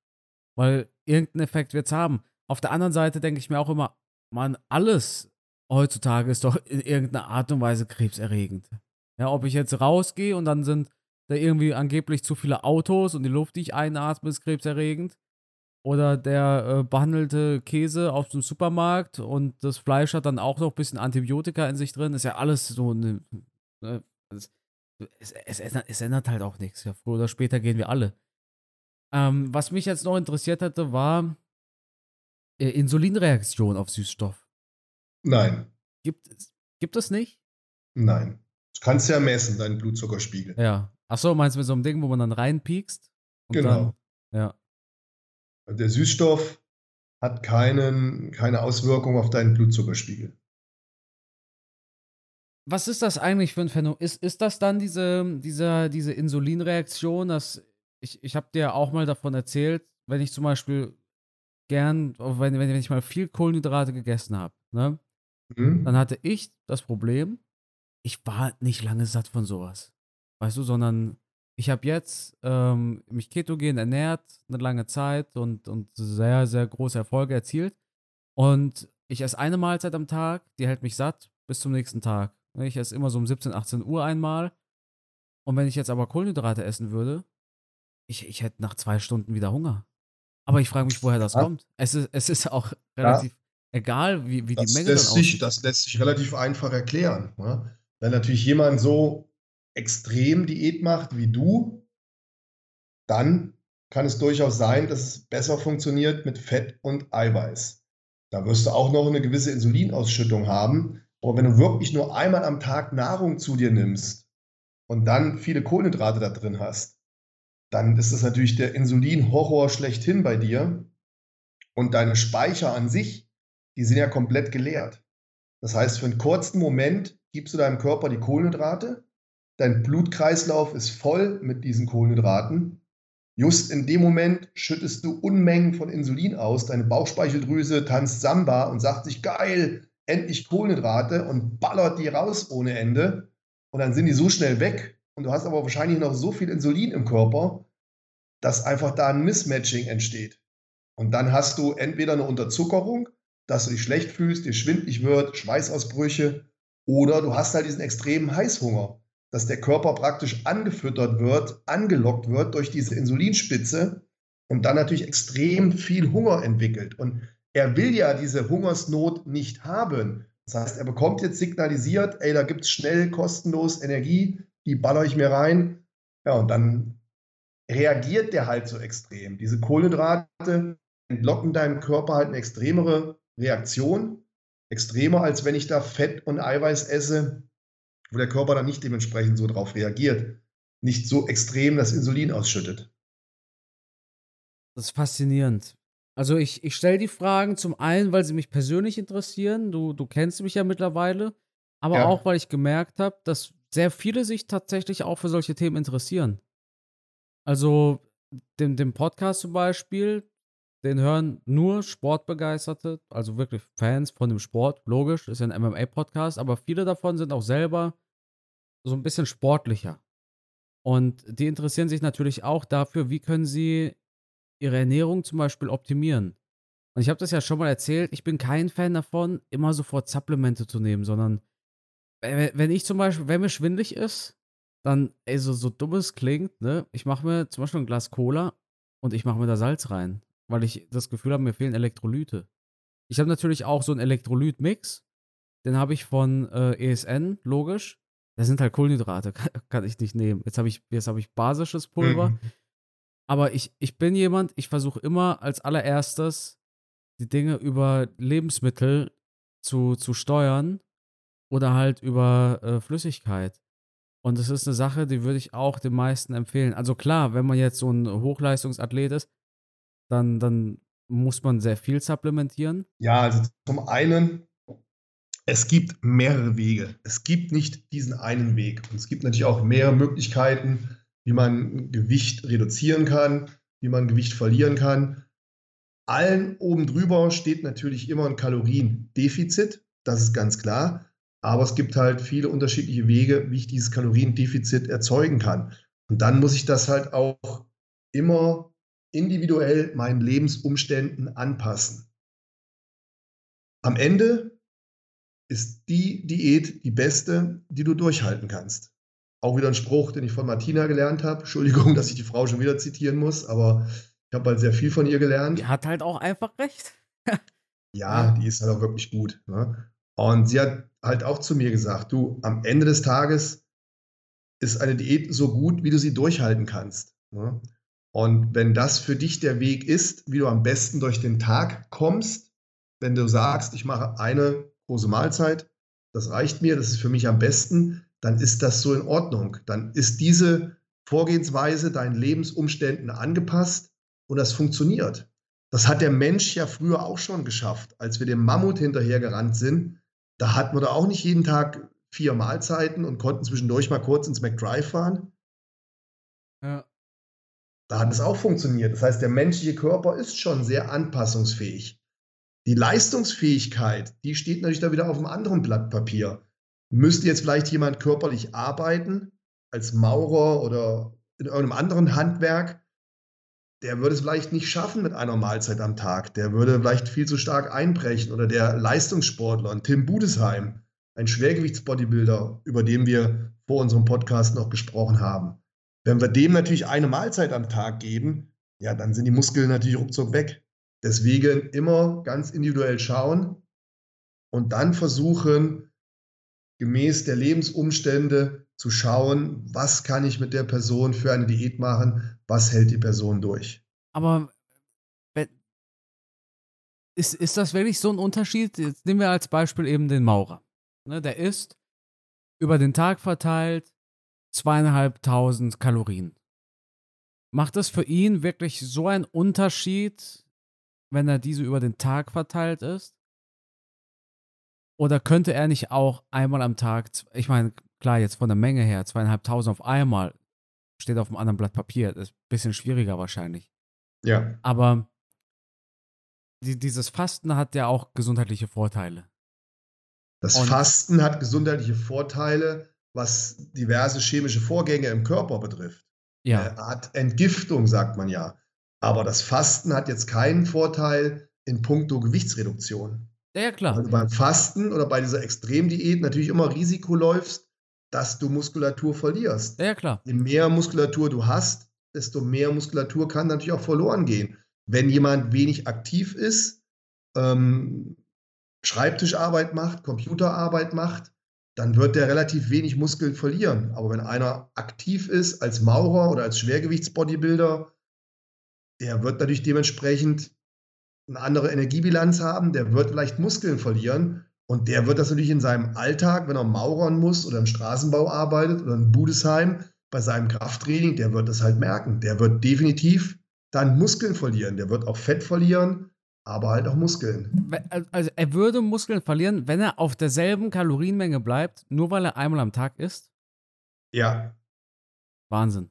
weil irgendeinen Effekt wird es haben. Auf der anderen Seite denke ich mir auch immer, man, alles heutzutage ist doch in irgendeiner Art und Weise krebserregend. Ja, ob ich jetzt rausgehe und dann sind da irgendwie angeblich zu viele Autos und die Luft, die ich einatme, ist krebserregend. Oder der äh, behandelte Käse aus dem Supermarkt und das Fleisch hat dann auch noch ein bisschen Antibiotika in sich drin. Ist ja alles so eine. Ne, es, es, es, es, ändert halt auch nichts. Ja, früher oder später gehen wir alle. Ähm, was mich jetzt noch interessiert hatte, war äh, Insulinreaktion auf Süßstoff. Nein. Gibt, gibt es nicht? Nein. Du kannst ja messen, deinen Blutzuckerspiegel. Ja. Achso, meinst du mit so einem Ding, wo man dann reinpiekst? Genau. Dann, ja. Der Süßstoff hat keinen, keine Auswirkung auf deinen Blutzuckerspiegel. Was ist das eigentlich für ein Phänomen? Ist, ist das dann diese, diese, diese Insulinreaktion? Dass ich ich habe dir auch mal davon erzählt, wenn ich zum Beispiel gern, wenn, wenn ich mal viel Kohlenhydrate gegessen habe, ne? Mhm. Dann hatte ich das Problem, ich war nicht lange satt von sowas. Weißt du, sondern ich habe jetzt ähm, mich ketogen ernährt, eine lange Zeit und, und sehr, sehr große Erfolge erzielt. Und ich esse eine Mahlzeit am Tag, die hält mich satt bis zum nächsten Tag. Ich esse immer so um 17, 18 Uhr einmal. Und wenn ich jetzt aber Kohlenhydrate essen würde, ich, ich hätte nach zwei Stunden wieder Hunger. Aber ich frage mich, woher das ja. kommt. Es ist, es ist auch relativ ja. egal, wie, wie die Menge lässt sich, Das lässt sich relativ einfach erklären. Ne? Wenn natürlich jemand so extrem Diät macht wie du, dann kann es durchaus sein, dass es besser funktioniert mit Fett und Eiweiß. Da wirst du auch noch eine gewisse Insulinausschüttung haben. Aber wenn du wirklich nur einmal am Tag Nahrung zu dir nimmst und dann viele Kohlenhydrate da drin hast, dann ist das natürlich der Insulin-Horror schlechthin bei dir. Und deine Speicher an sich, die sind ja komplett geleert. Das heißt, für einen kurzen Moment gibst du deinem Körper die Kohlenhydrate dein Blutkreislauf ist voll mit diesen Kohlenhydraten. Just in dem Moment schüttest du Unmengen von Insulin aus, deine Bauchspeicheldrüse tanzt Samba und sagt sich, geil, endlich Kohlenhydrate und ballert die raus ohne Ende. Und dann sind die so schnell weg und du hast aber wahrscheinlich noch so viel Insulin im Körper, dass einfach da ein Mismatching entsteht. Und dann hast du entweder eine Unterzuckerung, dass du dich schlecht fühlst, dir schwindlig wird, Schweißausbrüche, oder du hast halt diesen extremen Heißhunger dass der Körper praktisch angefüttert wird, angelockt wird durch diese Insulinspitze und dann natürlich extrem viel Hunger entwickelt. Und er will ja diese Hungersnot nicht haben. Das heißt, er bekommt jetzt signalisiert, ey, da gibt es schnell kostenlos Energie, die baller ich mir rein. Ja, und dann reagiert der halt so extrem. Diese Kohlenhydrate entlocken deinem Körper halt eine extremere Reaktion, extremer als wenn ich da Fett und Eiweiß esse, wo der Körper dann nicht dementsprechend so drauf reagiert, nicht so extrem das Insulin ausschüttet. Das ist faszinierend. Also ich, ich stelle die Fragen zum einen, weil sie mich persönlich interessieren. Du, du kennst mich ja mittlerweile. Aber ja. auch, weil ich gemerkt habe, dass sehr viele sich tatsächlich auch für solche Themen interessieren. Also den, den Podcast zum Beispiel, den hören nur Sportbegeisterte, also wirklich Fans von dem Sport. Logisch, ist ja ein MMA-Podcast, aber viele davon sind auch selber so ein bisschen sportlicher. Und die interessieren sich natürlich auch dafür, wie können sie ihre Ernährung zum Beispiel optimieren. Und ich habe das ja schon mal erzählt, ich bin kein Fan davon, immer sofort Supplemente zu nehmen, sondern wenn ich zum Beispiel, wenn mir schwindlig ist, dann, ey, so, so dumm es klingt, ne, ich mache mir zum Beispiel ein Glas Cola und ich mache mir da Salz rein, weil ich das Gefühl habe, mir fehlen Elektrolyte. Ich habe natürlich auch so einen Elektrolyt-Mix, den habe ich von äh, ESN, logisch. Das sind halt Kohlenhydrate, kann, kann ich nicht nehmen. Jetzt habe ich, jetzt ich basisches Pulver. Mhm. Aber ich, ich bin jemand, ich versuche immer als allererstes die Dinge über Lebensmittel zu, zu steuern oder halt über äh, Flüssigkeit. Und das ist eine Sache, die würde ich auch den meisten empfehlen. Also klar, wenn man jetzt so ein Hochleistungsathlet ist, dann, dann muss man sehr viel supplementieren. Ja, also zum einen es gibt mehrere Wege. Es gibt nicht diesen einen Weg. Und es gibt natürlich auch mehrere Möglichkeiten, wie man Gewicht reduzieren kann, wie man Gewicht verlieren kann. Allen oben drüber steht natürlich immer ein Kaloriendefizit, das ist ganz klar. Aber es gibt halt viele unterschiedliche Wege, wie ich dieses Kaloriendefizit erzeugen kann. Und dann muss ich das halt auch immer individuell meinen Lebensumständen anpassen. Am Ende ist die Diät die beste, die du durchhalten kannst. Auch wieder ein Spruch, den ich von Martina gelernt habe. Entschuldigung, dass ich die Frau schon wieder zitieren muss, aber ich habe halt sehr viel von ihr gelernt. Die hat halt auch einfach recht. ja, die ist halt auch wirklich gut. Ne? Und sie hat halt auch zu mir gesagt, du, am Ende des Tages ist eine Diät so gut, wie du sie durchhalten kannst. Ne? Und wenn das für dich der Weg ist, wie du am besten durch den Tag kommst, wenn du sagst, ich mache eine große Mahlzeit, das reicht mir, das ist für mich am besten, dann ist das so in Ordnung. Dann ist diese Vorgehensweise deinen Lebensumständen angepasst und das funktioniert. Das hat der Mensch ja früher auch schon geschafft. Als wir dem Mammut hinterhergerannt sind, da hatten wir da auch nicht jeden Tag vier Mahlzeiten und konnten zwischendurch mal kurz ins McDrive fahren. Ja. Da hat es auch funktioniert. Das heißt, der menschliche Körper ist schon sehr anpassungsfähig. Die Leistungsfähigkeit, die steht natürlich da wieder auf einem anderen Blatt Papier. Müsste jetzt vielleicht jemand körperlich arbeiten, als Maurer oder in irgendeinem anderen Handwerk, der würde es vielleicht nicht schaffen mit einer Mahlzeit am Tag. Der würde vielleicht viel zu stark einbrechen. Oder der Leistungssportler, Tim Budesheim, ein Schwergewichtsbodybuilder, über den wir vor unserem Podcast noch gesprochen haben. Wenn wir dem natürlich eine Mahlzeit am Tag geben, ja, dann sind die Muskeln natürlich ruckzuck weg. Deswegen immer ganz individuell schauen und dann versuchen, gemäß der Lebensumstände zu schauen, was kann ich mit der Person für eine Diät machen, was hält die Person durch. Aber ist, ist das wirklich so ein Unterschied? Jetzt nehmen wir als Beispiel eben den Maurer. Ne, der isst über den Tag verteilt zweieinhalbtausend Kalorien. Macht das für ihn wirklich so einen Unterschied, wenn er diese über den Tag verteilt ist? Oder könnte er nicht auch einmal am Tag, ich meine, klar, jetzt von der Menge her, zweieinhalbtausend auf einmal, steht auf einem anderen Blatt Papier, ist ein bisschen schwieriger wahrscheinlich. Ja. Aber die, dieses Fasten hat ja auch gesundheitliche Vorteile. Das Und Fasten hat gesundheitliche Vorteile, was diverse chemische Vorgänge im Körper betrifft. Ja. Eine Art Entgiftung, sagt man ja. Aber das Fasten hat jetzt keinen Vorteil in puncto Gewichtsreduktion. Ja, klar. Du beim Fasten oder bei dieser Extremdiät natürlich immer Risiko läufst, dass du Muskulatur verlierst. Ja, klar. Je mehr Muskulatur du hast, desto mehr Muskulatur kann natürlich auch verloren gehen. Wenn jemand wenig aktiv ist, ähm, Schreibtischarbeit macht, Computerarbeit macht, dann wird der relativ wenig Muskeln verlieren. Aber wenn einer aktiv ist als Maurer oder als Schwergewichtsbodybuilder, der wird natürlich dementsprechend eine andere Energiebilanz haben, der wird vielleicht Muskeln verlieren und der wird das natürlich in seinem Alltag, wenn er maurern muss oder im Straßenbau arbeitet oder in Budesheim bei seinem Krafttraining, der wird das halt merken. Der wird definitiv dann Muskeln verlieren, der wird auch Fett verlieren aber halt auch Muskeln. Also er würde Muskeln verlieren, wenn er auf derselben Kalorienmenge bleibt, nur weil er einmal am Tag isst? Ja. Wahnsinn.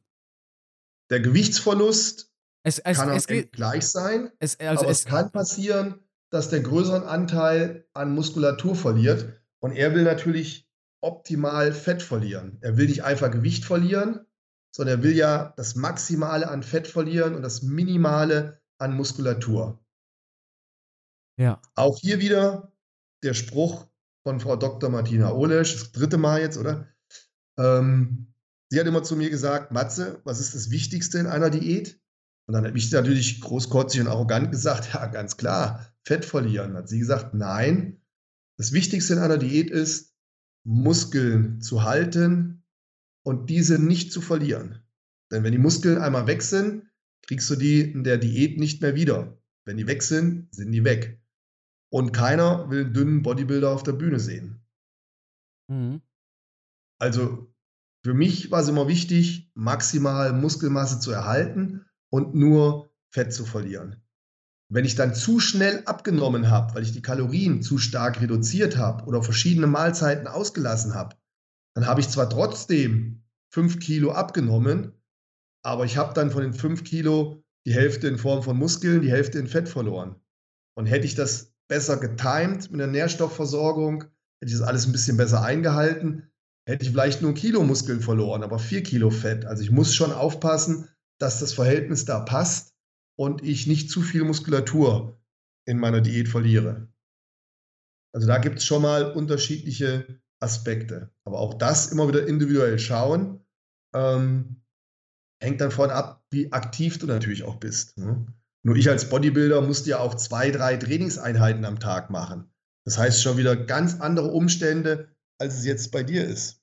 Der Gewichtsverlust es, es, kann es geht, gleich sein, es, also aber es kann passieren, dass der größeren Anteil an Muskulatur verliert und er will natürlich optimal Fett verlieren. Er will nicht einfach Gewicht verlieren, sondern er will ja das Maximale an Fett verlieren und das Minimale an Muskulatur. Ja. Auch hier wieder der Spruch von Frau Dr. Martina Olesch, das dritte Mal jetzt, oder? Ähm, sie hat immer zu mir gesagt, Matze, was ist das Wichtigste in einer Diät? Und dann habe ich natürlich großkotzig und arrogant gesagt, ja, ganz klar, Fett verlieren. Hat sie gesagt, nein, das Wichtigste in einer Diät ist, Muskeln zu halten und diese nicht zu verlieren. Denn wenn die Muskeln einmal weg sind, kriegst du die in der Diät nicht mehr wieder. Wenn die weg sind, sind die weg. Und keiner will einen dünnen Bodybuilder auf der Bühne sehen. Mhm. Also für mich war es immer wichtig, maximal Muskelmasse zu erhalten und nur Fett zu verlieren. Wenn ich dann zu schnell abgenommen habe, weil ich die Kalorien zu stark reduziert habe oder verschiedene Mahlzeiten ausgelassen habe, dann habe ich zwar trotzdem 5 Kilo abgenommen, aber ich habe dann von den 5 Kilo die Hälfte in Form von Muskeln, die Hälfte in Fett verloren. Und hätte ich das besser getimt mit der Nährstoffversorgung, hätte ich das alles ein bisschen besser eingehalten, hätte ich vielleicht nur ein Kilo Muskeln verloren, aber vier Kilo Fett. Also ich muss schon aufpassen, dass das Verhältnis da passt und ich nicht zu viel Muskulatur in meiner Diät verliere. Also da gibt es schon mal unterschiedliche Aspekte. Aber auch das immer wieder individuell schauen. Ähm, hängt dann von ab, wie aktiv du natürlich auch bist. Ne? Nur ich als Bodybuilder musste ja auch zwei, drei Trainingseinheiten am Tag machen. Das heißt schon wieder ganz andere Umstände, als es jetzt bei dir ist.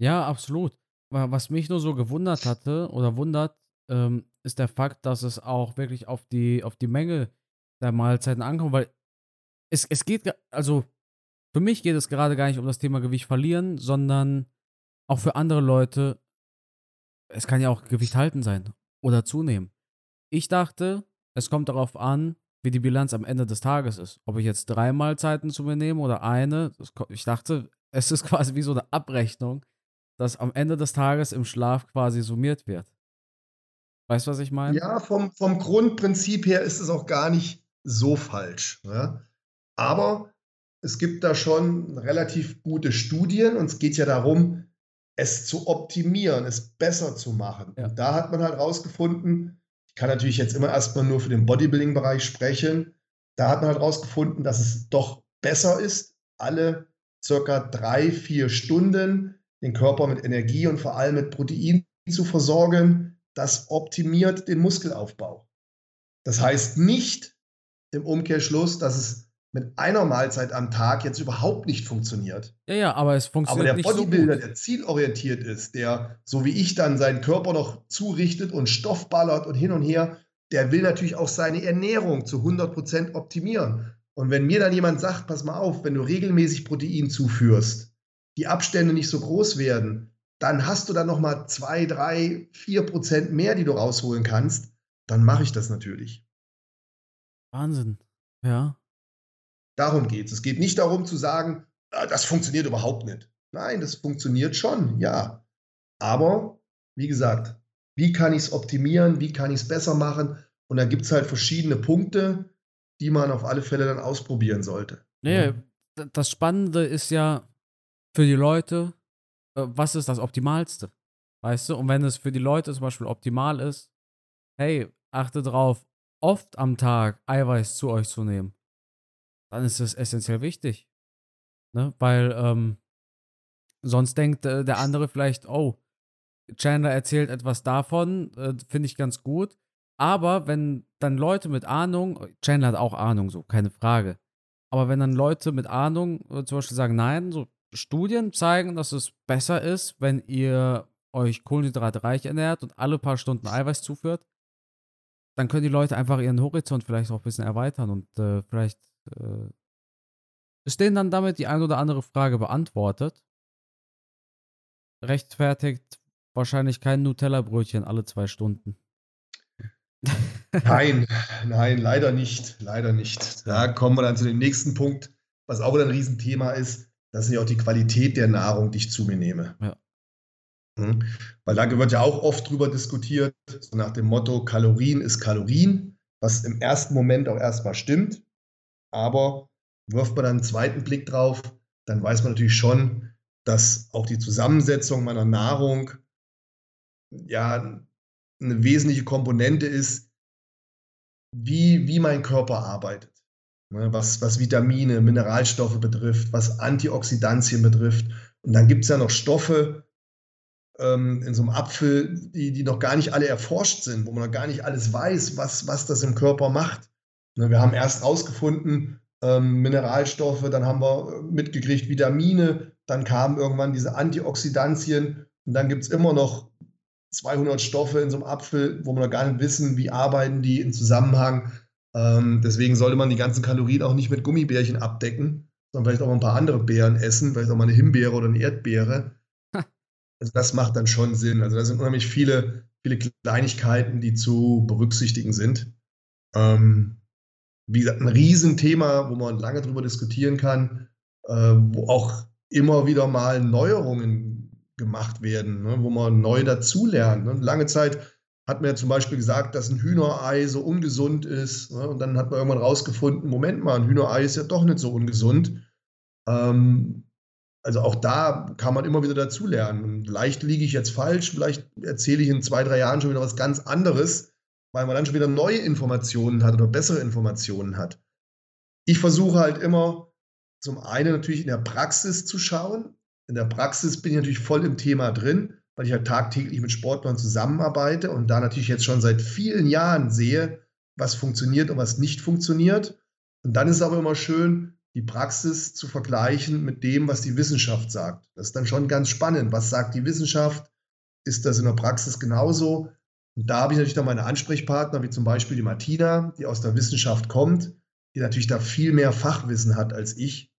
Ja, absolut. Was mich nur so gewundert hatte oder wundert, ähm, ist der Fakt, dass es auch wirklich auf die, auf die Menge der Mahlzeiten ankommt, weil es, es geht, also für mich geht es gerade gar nicht um das Thema Gewicht verlieren, sondern auch für andere Leute, es kann ja auch Gewicht halten sein oder zunehmen. Ich dachte, es kommt darauf an, wie die Bilanz am Ende des Tages ist. Ob ich jetzt drei Mahlzeiten zu mir nehme oder eine. Ich dachte, es ist quasi wie so eine Abrechnung, dass am Ende des Tages im Schlaf quasi summiert wird. Weißt du, was ich meine? Ja, vom, vom Grundprinzip her ist es auch gar nicht so falsch. Ja? Aber es gibt da schon relativ gute Studien und es geht ja darum, es zu optimieren, es besser zu machen. Ja. Und da hat man halt rausgefunden, ich kann natürlich jetzt immer erstmal nur für den Bodybuilding-Bereich sprechen, da hat man halt rausgefunden, dass es doch besser ist, alle circa drei, vier Stunden den Körper mit Energie und vor allem mit Protein zu versorgen. Das optimiert den Muskelaufbau. Das heißt nicht im Umkehrschluss, dass es mit einer Mahlzeit am Tag jetzt überhaupt nicht funktioniert. Ja, ja, aber es funktioniert nicht. Aber der Bodybuilder, so der zielorientiert ist, der, so wie ich dann, seinen Körper noch zurichtet und Stoff ballert und hin und her, der will natürlich auch seine Ernährung zu 100% optimieren. Und wenn mir dann jemand sagt, pass mal auf, wenn du regelmäßig Protein zuführst, die Abstände nicht so groß werden, dann hast du dann nochmal 2, 3, 4 Prozent mehr, die du rausholen kannst, dann mache ich das natürlich. Wahnsinn. Ja. Darum geht es. Es geht nicht darum zu sagen, ah, das funktioniert überhaupt nicht. Nein, das funktioniert schon, ja. Aber, wie gesagt, wie kann ich es optimieren, wie kann ich es besser machen? Und da gibt es halt verschiedene Punkte, die man auf alle Fälle dann ausprobieren sollte. Nee, ja. das Spannende ist ja für die Leute, was ist das Optimalste? Weißt du? Und wenn es für die Leute zum Beispiel optimal ist, hey, achte drauf, oft am Tag Eiweiß zu euch zu nehmen dann ist es essentiell wichtig. Ne? Weil ähm, sonst denkt äh, der andere vielleicht, oh, Chandler erzählt etwas davon, äh, finde ich ganz gut. Aber wenn dann Leute mit Ahnung, Chandler hat auch Ahnung, so, keine Frage. Aber wenn dann Leute mit Ahnung äh, zum Beispiel sagen, nein, so Studien zeigen, dass es besser ist, wenn ihr euch kohlenhydratreich ernährt und alle paar Stunden Eiweiß zuführt, dann können die Leute einfach ihren Horizont vielleicht auch ein bisschen erweitern und äh, vielleicht äh, ist denen dann damit die ein oder andere Frage beantwortet. Rechtfertigt wahrscheinlich kein Nutella-Brötchen alle zwei Stunden. Nein, nein, leider nicht. Leider nicht. Da kommen wir dann zu dem nächsten Punkt, was auch wieder ein Riesenthema ist. Das ist ja auch die Qualität der Nahrung, die ich zu mir nehme. Ja. Hm? Weil da wird ja auch oft drüber diskutiert, so nach dem Motto, Kalorien ist Kalorien, was im ersten Moment auch erstmal stimmt. Aber wirft man dann einen zweiten Blick drauf, dann weiß man natürlich schon, dass auch die Zusammensetzung meiner Nahrung ja eine wesentliche Komponente ist, wie, wie mein Körper arbeitet. Ne, was, was Vitamine, Mineralstoffe betrifft, was Antioxidantien betrifft. Und dann gibt es ja noch Stoffe ähm, in so einem Apfel, die, die noch gar nicht alle erforscht sind, wo man noch gar nicht alles weiß, was, was das im Körper macht. Ne, wir haben erst rausgefunden, ähm, Mineralstoffe, dann haben wir mitgekriegt Vitamine, dann kamen irgendwann diese Antioxidantien und dann gibt es immer noch 200 Stoffe in so einem Apfel, wo wir noch gar nicht wissen, wie arbeiten die im Zusammenhang. Ähm, deswegen sollte man die ganzen Kalorien auch nicht mit Gummibärchen abdecken, sondern vielleicht auch mal ein paar andere Beeren essen, vielleicht auch mal eine Himbeere oder eine Erdbeere. Also das macht dann schon Sinn. Also da sind unheimlich viele, viele Kleinigkeiten, die zu berücksichtigen sind. Ähm, wie gesagt, ein Riesenthema, wo man lange drüber diskutieren kann, äh, wo auch immer wieder mal Neuerungen gemacht werden, ne, wo man neu dazulernt. Ne. Lange Zeit hat ja zum Beispiel gesagt, dass ein Hühnerei so ungesund ist. Ne, und dann hat man irgendwann rausgefunden, Moment mal, ein Hühnerei ist ja doch nicht so ungesund. Ähm, also auch da kann man immer wieder dazulernen. Vielleicht liege ich jetzt falsch, vielleicht erzähle ich in zwei, drei Jahren schon wieder was ganz anderes weil man dann schon wieder neue Informationen hat oder bessere Informationen hat. Ich versuche halt immer, zum einen natürlich in der Praxis zu schauen. In der Praxis bin ich natürlich voll im Thema drin, weil ich halt tagtäglich mit Sportlern zusammenarbeite und da natürlich jetzt schon seit vielen Jahren sehe, was funktioniert und was nicht funktioniert. Und dann ist es aber immer schön, die Praxis zu vergleichen mit dem, was die Wissenschaft sagt. Das ist dann schon ganz spannend. Was sagt die Wissenschaft? Ist das in der Praxis genauso? Und da habe ich natürlich dann meine Ansprechpartner, wie zum Beispiel die Martina, die aus der Wissenschaft kommt, die natürlich da viel mehr Fachwissen hat als ich.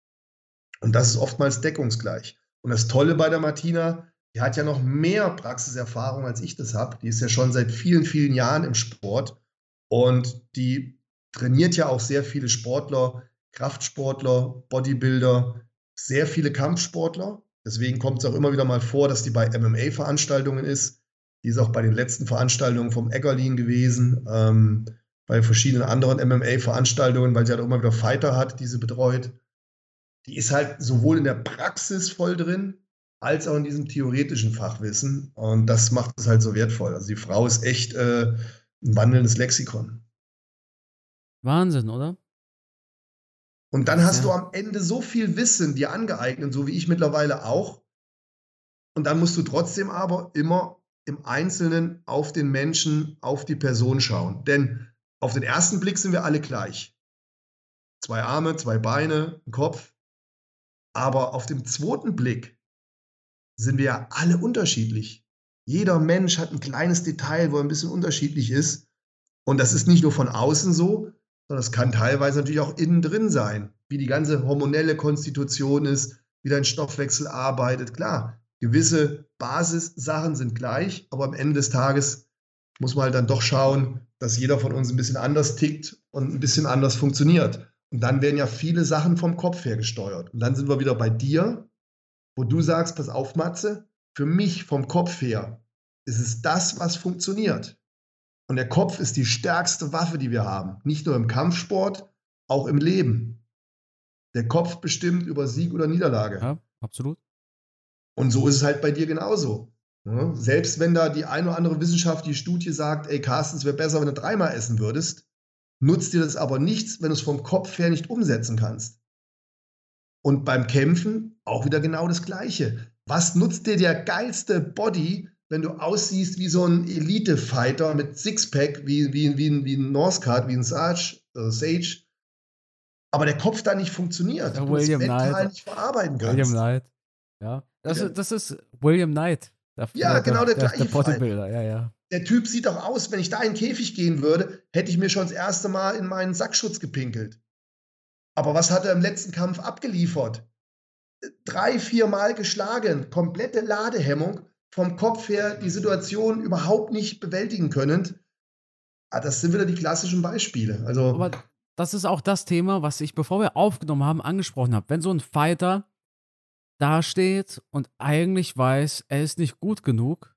Und das ist oftmals deckungsgleich. Und das Tolle bei der Martina, die hat ja noch mehr Praxiserfahrung, als ich das habe. Die ist ja schon seit vielen, vielen Jahren im Sport und die trainiert ja auch sehr viele Sportler, Kraftsportler, Bodybuilder, sehr viele Kampfsportler. Deswegen kommt es auch immer wieder mal vor, dass die bei MMA-Veranstaltungen ist. Die ist auch bei den letzten Veranstaltungen vom Eggerlin gewesen, ähm, bei verschiedenen anderen MMA-Veranstaltungen, weil sie halt auch immer wieder Fighter hat, die sie betreut. Die ist halt sowohl in der Praxis voll drin, als auch in diesem theoretischen Fachwissen. Und das macht es halt so wertvoll. Also die Frau ist echt äh, ein wandelndes Lexikon. Wahnsinn, oder? Und dann hast ja. du am Ende so viel Wissen dir angeeignet, so wie ich mittlerweile auch. Und dann musst du trotzdem aber immer im Einzelnen auf den Menschen, auf die Person schauen. Denn auf den ersten Blick sind wir alle gleich. Zwei Arme, zwei Beine, ein Kopf. Aber auf dem zweiten Blick sind wir ja alle unterschiedlich. Jeder Mensch hat ein kleines Detail, wo er ein bisschen unterschiedlich ist. Und das ist nicht nur von außen so, sondern es kann teilweise natürlich auch innen drin sein, wie die ganze hormonelle Konstitution ist, wie dein Stoffwechsel arbeitet. Klar, gewisse Basissachen sind gleich, aber am Ende des Tages muss man halt dann doch schauen, dass jeder von uns ein bisschen anders tickt und ein bisschen anders funktioniert. Und dann werden ja viele Sachen vom Kopf her gesteuert. Und dann sind wir wieder bei dir, wo du sagst, pass auf, Matze, für mich vom Kopf her ist es das, was funktioniert. Und der Kopf ist die stärkste Waffe, die wir haben. Nicht nur im Kampfsport, auch im Leben. Der Kopf bestimmt über Sieg oder Niederlage. Ja, absolut. Und so ist es halt bei dir genauso. Ja, selbst wenn da die eine oder andere Wissenschaft, die Studie sagt, ey Carsten, es wäre besser, wenn du dreimal essen würdest, nutzt dir das aber nichts, wenn du es vom Kopf her nicht umsetzen kannst. Und beim Kämpfen auch wieder genau das Gleiche. Was nutzt dir der geilste Body, wenn du aussiehst wie so ein Elite-Fighter mit Sixpack, wie, wie, wie, wie ein Northcard, wie ein Sage, äh, Sage, aber der Kopf da nicht funktioniert, ja, William du es mental nicht verarbeiten kannst. William Knight. Ja, das, ja. das ist William Knight. Der, ja, der, genau der, der gleiche der Bodybuilder, ja, ja. Der Typ sieht doch aus, wenn ich da in den Käfig gehen würde, hätte ich mir schon das erste Mal in meinen Sackschutz gepinkelt. Aber was hat er im letzten Kampf abgeliefert? drei, vier Mal geschlagen, komplette Ladehemmung, vom Kopf her die Situation überhaupt nicht bewältigen können. Ah, das sind wieder die klassischen Beispiele. Also, Aber das ist auch das Thema, was ich, bevor wir aufgenommen haben, angesprochen habe. Wenn so ein Fighter dasteht und eigentlich weiß, er ist nicht gut genug,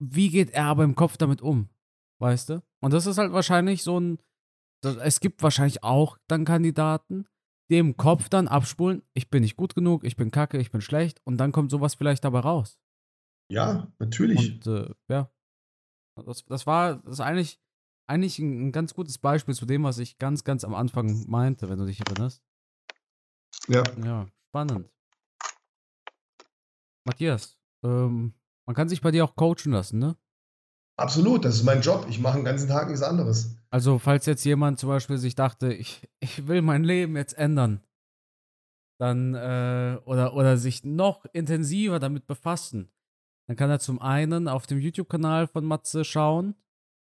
wie geht er aber im Kopf damit um? Weißt du? Und das ist halt wahrscheinlich so ein. Es gibt wahrscheinlich auch dann Kandidaten, dem Kopf dann abspulen, ich bin nicht gut genug, ich bin kacke, ich bin schlecht und dann kommt sowas vielleicht dabei raus. Ja, natürlich. Und äh, ja, das, das war das ist eigentlich, eigentlich ein, ein, ganz gutes Beispiel zu dem, was ich ganz, ganz am Anfang meinte, wenn du dich erinnerst. Ja. Ja, spannend. Matthias, ähm, man kann sich bei dir auch coachen lassen, ne? Absolut, das ist mein Job. Ich mache den ganzen Tag nichts anderes. Also, falls jetzt jemand zum Beispiel sich dachte, ich, ich will mein Leben jetzt ändern, dann, äh, oder, oder sich noch intensiver damit befassen, dann kann er zum einen auf dem YouTube-Kanal von Matze schauen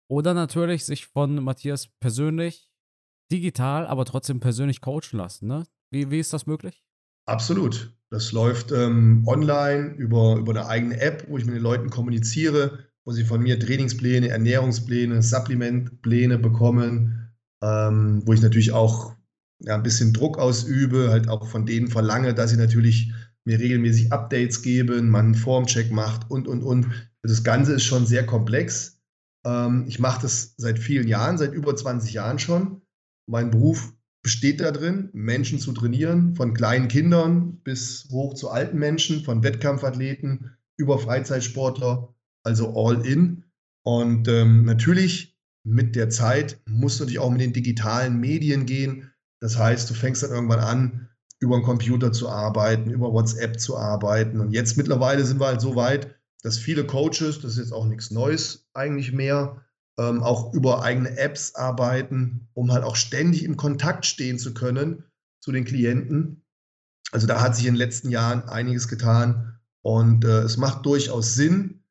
oder natürlich sich von Matthias persönlich, digital, aber trotzdem persönlich coachen lassen. Ne? Wie, wie ist das möglich? Absolut. Das läuft ähm, online über, über eine eigene App, wo ich mit den Leuten kommuniziere wo sie von mir Trainingspläne, Ernährungspläne, Supplementpläne bekommen, ähm, wo ich natürlich auch ja, ein bisschen Druck ausübe, halt auch von denen verlange, dass sie natürlich mir regelmäßig Updates geben, man einen Formcheck macht und, und, und. Das Ganze ist schon sehr komplex. Ähm, ich mache das seit vielen Jahren, seit über 20 Jahren schon. Mein Beruf besteht da drin, Menschen zu trainieren, von kleinen Kindern bis hoch zu alten Menschen, von Wettkampfathleten über Freizeitsportler also all in. Und ähm, natürlich mit der Zeit musst du dich auch mit den digitalen Medien gehen. Das heißt, du fängst dann irgendwann an, über einen Computer zu arbeiten, über WhatsApp zu arbeiten. Und jetzt mittlerweile sind wir halt so weit, dass viele Coaches, das ist jetzt auch nichts Neues eigentlich mehr, ähm, auch über eigene Apps arbeiten, um halt auch ständig im Kontakt stehen zu können zu den Klienten. Also da hat sich in den letzten Jahren einiges getan und äh, es macht durchaus Sinn,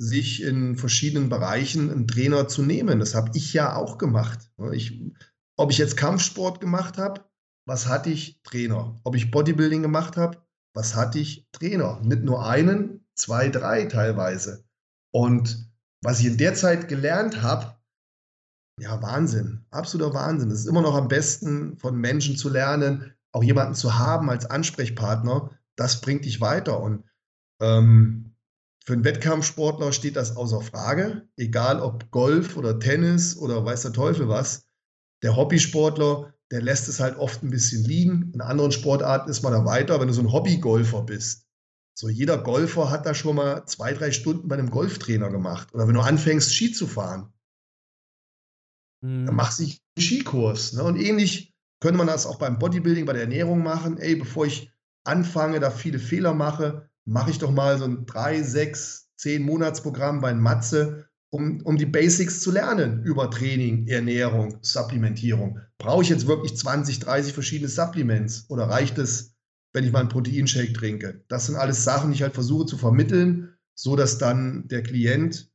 sich in verschiedenen Bereichen einen Trainer zu nehmen. Das habe ich ja auch gemacht. Ich, ob ich jetzt Kampfsport gemacht habe, was hatte ich? Trainer. Ob ich Bodybuilding gemacht habe, was hatte ich? Trainer. Nicht nur einen, zwei, drei teilweise. Und was ich in der Zeit gelernt habe, ja, Wahnsinn, absoluter Wahnsinn. Es ist immer noch am besten, von Menschen zu lernen, auch jemanden zu haben als Ansprechpartner. Das bringt dich weiter. Und ähm, für einen Wettkampfsportler steht das außer Frage, egal ob Golf oder Tennis oder weiß der Teufel was. Der Hobbysportler, der lässt es halt oft ein bisschen liegen. In anderen Sportarten ist man da weiter, wenn du so ein Hobbygolfer bist. So jeder Golfer hat da schon mal zwei, drei Stunden bei einem Golftrainer gemacht. Oder wenn du anfängst, Ski zu fahren, mhm. dann machst du einen Skikurs. Ne? Und ähnlich könnte man das auch beim Bodybuilding, bei der Ernährung machen. Ey, bevor ich anfange, da viele Fehler mache, mache ich doch mal so ein drei, sechs, zehn Monatsprogramm bei Matze, um, um die Basics zu lernen über Training, Ernährung, Supplementierung. Brauche ich jetzt wirklich 20, 30 verschiedene Supplements oder reicht es, wenn ich mal einen Proteinshake trinke? Das sind alles Sachen, die ich halt versuche zu vermitteln, so dass dann der Klient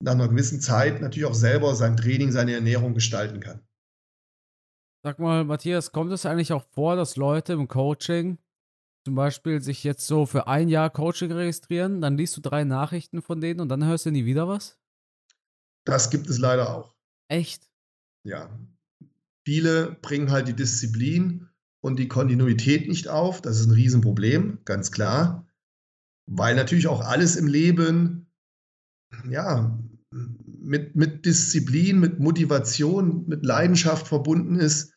nach einer gewissen Zeit natürlich auch selber sein Training, seine Ernährung gestalten kann. Sag mal, Matthias, kommt es eigentlich auch vor, dass Leute im Coaching zum Beispiel sich jetzt so für ein Jahr Coaching registrieren, dann liest du drei Nachrichten von denen und dann hörst du nie wieder was? Das gibt es leider auch. Echt? Ja. Viele bringen halt die Disziplin und die Kontinuität nicht auf. Das ist ein Riesenproblem, ganz klar. Weil natürlich auch alles im Leben, ja, mit, mit Disziplin, mit Motivation, mit Leidenschaft verbunden ist.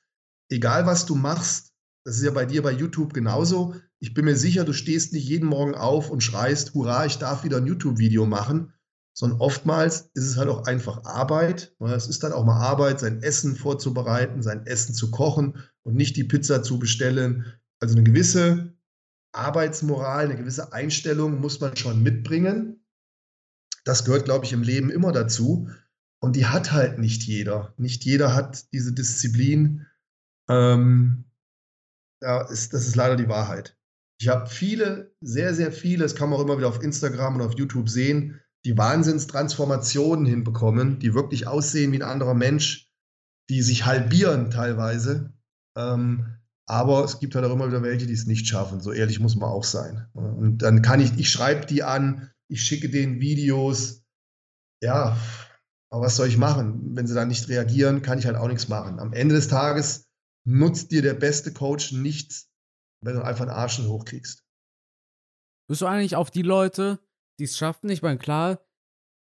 Egal was du machst, das ist ja bei dir bei YouTube genauso. Ich bin mir sicher, du stehst nicht jeden Morgen auf und schreist, hurra, ich darf wieder ein YouTube-Video machen, sondern oftmals ist es halt auch einfach Arbeit. Es ist dann auch mal Arbeit, sein Essen vorzubereiten, sein Essen zu kochen und nicht die Pizza zu bestellen. Also eine gewisse Arbeitsmoral, eine gewisse Einstellung muss man schon mitbringen. Das gehört, glaube ich, im Leben immer dazu. Und die hat halt nicht jeder. Nicht jeder hat diese Disziplin. Ähm, ja, ist, das ist leider die Wahrheit. Ich habe viele, sehr, sehr viele, das kann man auch immer wieder auf Instagram und auf YouTube sehen, die Wahnsinnstransformationen hinbekommen, die wirklich aussehen wie ein anderer Mensch, die sich halbieren teilweise. Ähm, aber es gibt halt auch immer wieder welche, die es nicht schaffen. So ehrlich muss man auch sein. Und dann kann ich, ich schreibe die an, ich schicke denen Videos. Ja, aber was soll ich machen? Wenn sie dann nicht reagieren, kann ich halt auch nichts machen. Am Ende des Tages nutzt dir der beste Coach nichts, wenn du einfach einen Arsch hochkriegst. Bist du eigentlich auf die Leute, die es schaffen? Ich meine, klar,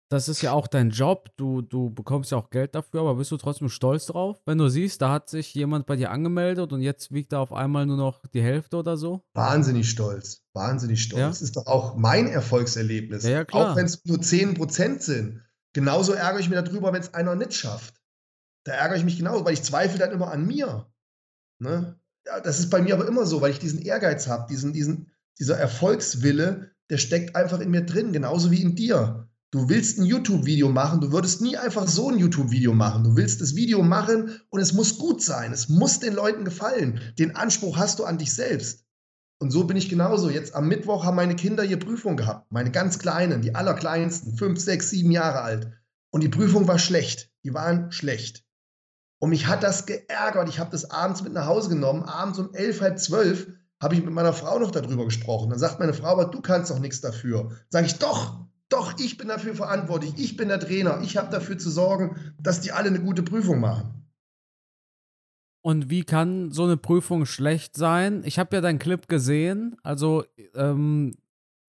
das ist ja auch dein Job, du, du bekommst ja auch Geld dafür, aber bist du trotzdem stolz drauf, wenn du siehst, da hat sich jemand bei dir angemeldet und jetzt wiegt er auf einmal nur noch die Hälfte oder so? Wahnsinnig stolz, wahnsinnig stolz. Ja? Das ist doch auch mein Erfolgserlebnis. Ja, ja. Auch wenn es nur 10% sind. Genauso ärgere ich mich darüber, wenn es einer nicht schafft. Da ärgere ich mich genauso, weil ich zweifle dann immer an mir. Ne? Das ist bei mir aber immer so, weil ich diesen Ehrgeiz habe, diesen, diesen, dieser Erfolgswille, der steckt einfach in mir drin, genauso wie in dir. Du willst ein YouTube-Video machen, du würdest nie einfach so ein YouTube-Video machen. Du willst das Video machen und es muss gut sein. Es muss den Leuten gefallen. Den Anspruch hast du an dich selbst. Und so bin ich genauso. Jetzt am Mittwoch haben meine Kinder hier Prüfung gehabt. Meine ganz Kleinen, die allerkleinsten, fünf, sechs, sieben Jahre alt. Und die Prüfung war schlecht. Die waren schlecht. Und mich hat das geärgert. Ich habe das abends mit nach Hause genommen. Abends um elf, halb zwölf habe ich mit meiner Frau noch darüber gesprochen. Dann sagt meine Frau, aber du kannst doch nichts dafür. Sage ich, doch, doch, ich bin dafür verantwortlich. Ich bin der Trainer. Ich habe dafür zu sorgen, dass die alle eine gute Prüfung machen. Und wie kann so eine Prüfung schlecht sein? Ich habe ja deinen Clip gesehen. Also, ähm,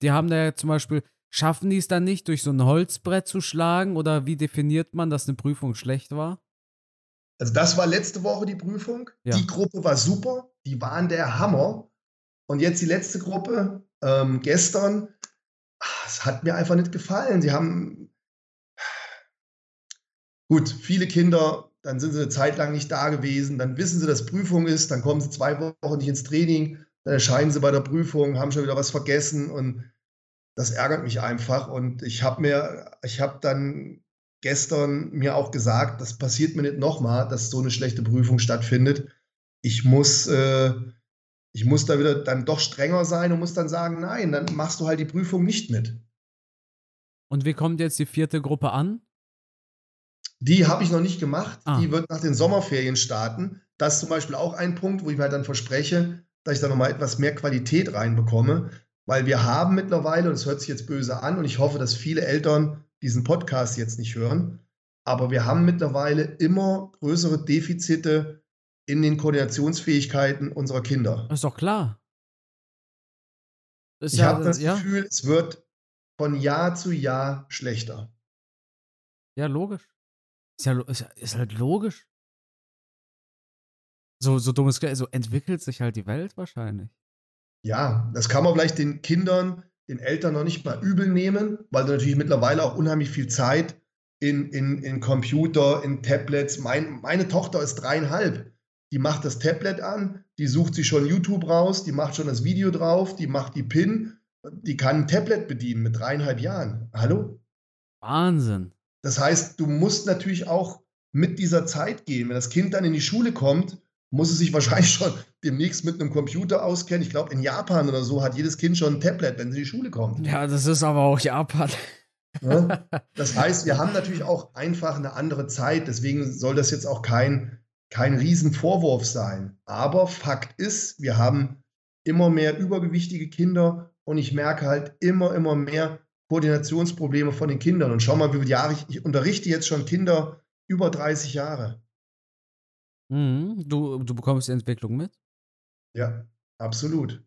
die haben da ja zum Beispiel, schaffen die es dann nicht, durch so ein Holzbrett zu schlagen? Oder wie definiert man, dass eine Prüfung schlecht war? Also, das war letzte Woche die Prüfung. Ja. Die Gruppe war super. Die waren der Hammer. Und jetzt die letzte Gruppe, ähm, gestern, es hat mir einfach nicht gefallen. Sie haben gut, viele Kinder, dann sind sie eine Zeit lang nicht da gewesen, dann wissen sie, dass Prüfung ist, dann kommen sie zwei Wochen nicht ins Training, dann erscheinen sie bei der Prüfung, haben schon wieder was vergessen und das ärgert mich einfach. Und ich habe mir, ich habe dann gestern mir auch gesagt, das passiert mir nicht nochmal, dass so eine schlechte Prüfung stattfindet. Ich muss, äh, ich muss da wieder dann doch strenger sein und muss dann sagen, nein, dann machst du halt die Prüfung nicht mit. Und wie kommt jetzt die vierte Gruppe an? Die habe ich noch nicht gemacht. Ah. Die wird nach den Sommerferien starten. Das ist zum Beispiel auch ein Punkt, wo ich mir halt dann verspreche, dass ich da nochmal etwas mehr Qualität reinbekomme. Weil wir haben mittlerweile, und das hört sich jetzt böse an, und ich hoffe, dass viele Eltern diesen Podcast jetzt nicht hören, aber wir haben mittlerweile immer größere Defizite in den Koordinationsfähigkeiten unserer Kinder. Ist doch klar. Ist Ich ja, habe das ja, Gefühl, es wird von Jahr zu Jahr schlechter. ja, logisch. Ist ja lo- ist, ja- ist halt logisch. So, so dummes, so entwickelt sich halt die Welt wahrscheinlich. Ja, das kann man vielleicht den Kindern, den Eltern noch nicht mal übel nehmen, weil du natürlich mittlerweile auch unheimlich viel Zeit in, in, in Computer, in Tablets. Mein, meine Tochter ist dreieinhalb. Die macht das Tablet an, die sucht sich schon YouTube raus, die macht schon das Video drauf, die macht die PIN, die kann ein Tablet bedienen mit dreieinhalb Jahren. Hallo? Wahnsinn. Das heißt, du musst natürlich auch mit dieser Zeit gehen. Wenn das Kind dann in die Schule kommt, muss es sich wahrscheinlich schon demnächst mit einem Computer auskennen. Ich glaube, in Japan oder so hat jedes Kind schon ein Tablet, wenn sie in die Schule kommt. Ja, das ist aber auch Japan. Ne? Das heißt, wir haben natürlich auch einfach eine andere Zeit. Deswegen soll das jetzt auch kein, kein Riesenvorwurf sein. Aber Fakt ist, wir haben immer mehr übergewichtige Kinder und ich merke halt immer, immer mehr Koordinationsprobleme von den Kindern. Und schau mal, wie viele Jahre ich, ich unterrichte jetzt schon Kinder über 30 Jahre. Mhm. Du, du bekommst die Entwicklung mit? Ja, absolut.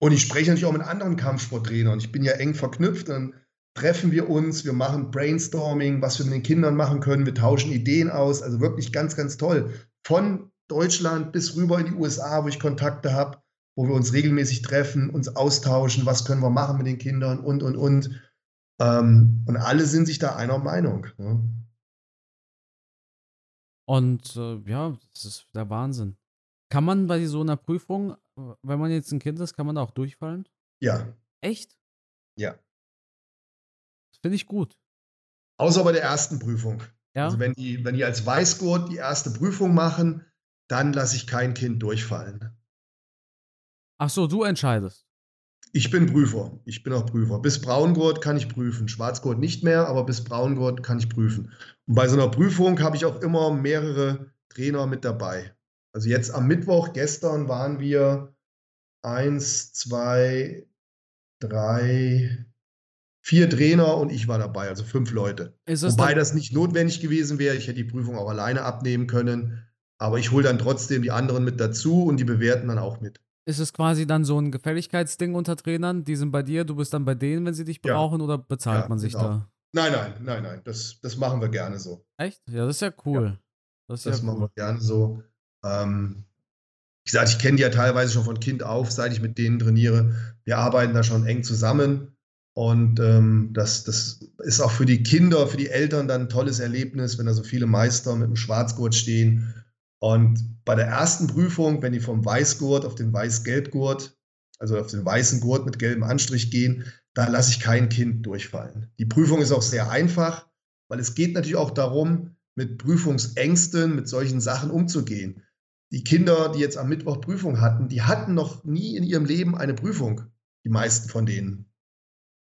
Und ich spreche natürlich auch mit anderen Kampfsporttrainern. Ich bin ja eng verknüpft. Dann treffen wir uns, wir machen Brainstorming, was wir mit den Kindern machen können. Wir tauschen Ideen aus. Also wirklich ganz, ganz toll. Von Deutschland bis rüber in die USA, wo ich Kontakte habe, wo wir uns regelmäßig treffen, uns austauschen, was können wir machen mit den Kindern und, und, und. Ähm, und alle sind sich da einer Meinung. Ne? Und äh, ja, das ist der Wahnsinn. Kann man bei so einer Prüfung, äh, wenn man jetzt ein Kind ist, kann man da auch durchfallen? Ja, Echt? ja. Das finde ich gut. Außer bei der ersten Prüfung. Ja. Also wenn die, wenn die als Weißgurt die erste Prüfung machen, dann lasse ich kein Kind durchfallen. Ach so, du entscheidest. Ich bin Prüfer. Ich bin auch Prüfer. Bis Braungurt kann ich prüfen. Schwarzgurt nicht mehr, aber bis Braungurt kann ich prüfen. Und bei so einer Prüfung habe ich auch immer mehrere Trainer mit dabei. Also jetzt am Mittwoch, gestern waren wir eins, zwei, drei, vier Trainer und ich war dabei, also fünf Leute. Wobei das nicht notwendig gewesen wäre. Ich hätte die Prüfung auch alleine abnehmen können. Aber ich hole dann trotzdem die anderen mit dazu und die bewerten dann auch mit. Ist es quasi dann so ein Gefälligkeitsding unter Trainern? Die sind bei dir, du bist dann bei denen, wenn sie dich Ja. brauchen, oder bezahlt Ja, man sich genau. da? Nein, nein, nein, nein. Das, das machen wir gerne so. Echt? Ja, das ist ja cool. Das ist Das ja machen cool. wir gerne so. Ähm, wie gesagt, ich kenne die ja teilweise schon von Kind auf, seit ich mit denen trainiere. Wir arbeiten da schon eng zusammen. Und ähm, das, das ist auch für die Kinder, für die Eltern dann ein tolles Erlebnis, wenn da so viele Meister mit dem Schwarzgurt stehen. Und bei der ersten Prüfung, wenn die vom Weißgurt auf den Weiß-Gelb-Gurt, also auf den weißen Gurt mit gelbem Anstrich gehen, da lasse ich kein Kind durchfallen. Die Prüfung ist auch sehr einfach, weil es geht natürlich auch darum, mit Prüfungsängsten, mit solchen Sachen umzugehen. Die Kinder, die jetzt am Mittwoch Prüfung hatten, die hatten noch nie in ihrem Leben eine Prüfung, die meisten von denen.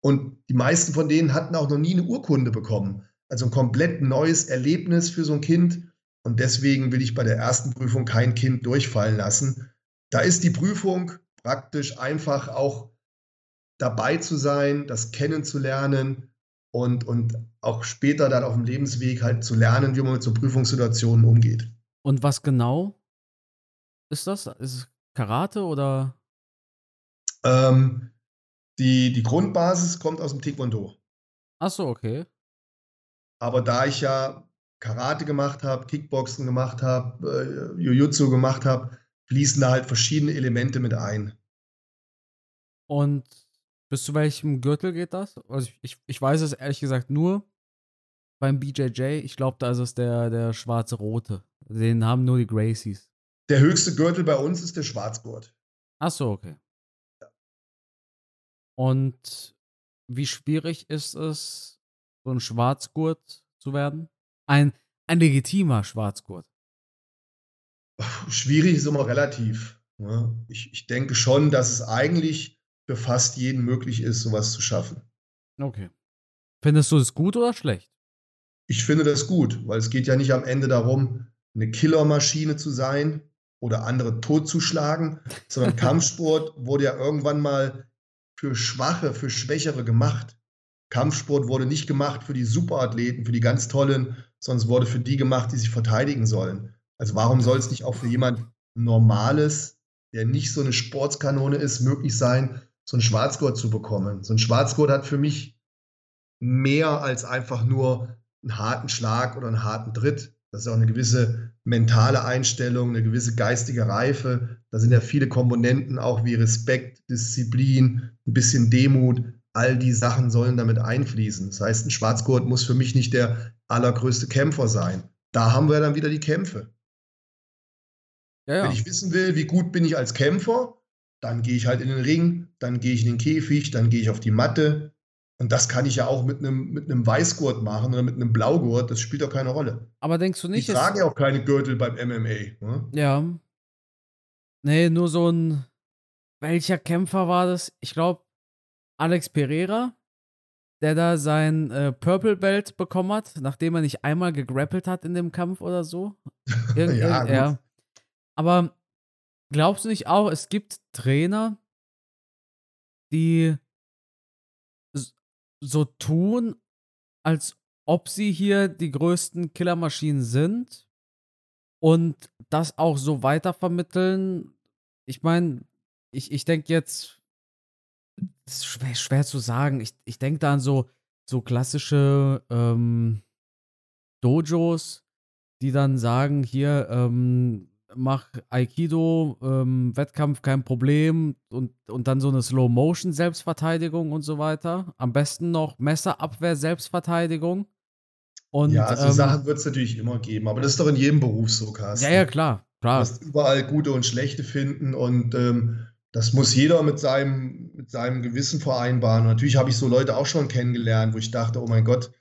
Und die meisten von denen hatten auch noch nie eine Urkunde bekommen. Also ein komplett neues Erlebnis für so ein Kind. Und deswegen will ich bei der ersten Prüfung kein Kind durchfallen lassen. Da ist die Prüfung praktisch einfach auch dabei zu sein, das kennenzulernen und, und auch später dann auf dem Lebensweg halt zu lernen, wie man mit so Prüfungssituationen umgeht. Und was genau ist das? Ist es Karate oder? Ähm, die, die Grundbasis kommt aus dem Taekwondo. Ach so, okay. Aber da ich ja Karate gemacht habe, Kickboxen gemacht habe, äh, Jiu-Jitsu gemacht habe, fließen da halt verschiedene Elemente mit ein. Und bis zu welchem Gürtel geht das? Also ich, ich, weiß es ehrlich gesagt nur beim BJJ. Ich glaube, da ist es der, der schwarze-rote. Den haben nur die Gracies. Der höchste Gürtel bei uns ist der Schwarzgurt. Ach so, okay. Und wie schwierig ist es, so ein Schwarzgurt zu werden? Ein, ein legitimer Schwarzgurt. Schwierig ist immer relativ. Ne? Ich, ich denke schon, dass es eigentlich für fast jeden möglich ist, sowas zu schaffen. Okay. Findest du es gut oder schlecht? Ich finde das gut, weil es geht ja nicht am Ende darum, eine Killermaschine zu sein oder andere totzuschlagen, sondern Kampfsport wurde ja irgendwann mal für Schwache, für Schwächere gemacht. Kampfsport wurde nicht gemacht für die Superathleten, für die ganz Tollen, sondern es wurde für die gemacht, die sich verteidigen sollen. Also warum soll es nicht auch für jemand Normales, der nicht so eine Sportskanone ist, möglich sein, so einen Schwarzgurt zu bekommen? So ein Schwarzgurt hat für mich mehr als einfach nur einen harten Schlag oder einen harten Tritt. Das ist auch eine gewisse mentale Einstellung, eine gewisse geistige Reife. Da sind ja viele Komponenten, auch wie Respekt, Disziplin, ein bisschen Demut. All die Sachen sollen damit einfließen. Das heißt, ein Schwarzgurt muss für mich nicht der allergrößte Kämpfer sein. Da haben wir dann wieder die Kämpfe. Ja, ja. Wenn ich wissen will, wie gut bin ich als Kämpfer, dann gehe ich halt in den Ring, dann gehe ich in den Käfig, dann gehe ich auf die Matte. Und das kann ich ja auch mit einem, mit einem Weißgurt machen oder mit einem Blaugurt. Das spielt doch keine Rolle. Aber denkst du nicht? Ich trage ja auch keine Gürtel beim MMA. Ne? Ja. Nee, nur so ein. Welcher Kämpfer war das? Ich glaube, Alex Pereira, der da sein äh, Purple Belt bekommen hat, nachdem er nicht einmal gegrappelt hat in dem Kampf oder so. Irgend, ja, ja. Aber glaubst du nicht auch, es gibt Trainer, die so tun, als ob sie hier die größten Killermaschinen sind und das auch so weitervermitteln? Ich meine, ich, ich denke jetzt, ist schwer, schwer zu sagen. Ich, ich denke da an so, so klassische ähm, Dojos, die dann sagen, hier, ähm, mach Aikido, ähm, Wettkampf kein Problem und, und dann so eine Slow-Motion-Selbstverteidigung und so weiter. Am besten noch Messerabwehr, Selbstverteidigung. Und, ja, so ähm, Sachen wird es natürlich immer geben, aber das ist doch in jedem Beruf so, Carsten. Ja, ja, klar. klar. Du wirst überall gute und schlechte finden und ähm, das muss jeder mit seinem, mit seinem Gewissen vereinbaren. Und natürlich habe ich so Leute auch schon kennengelernt, wo ich dachte, oh mein Gott,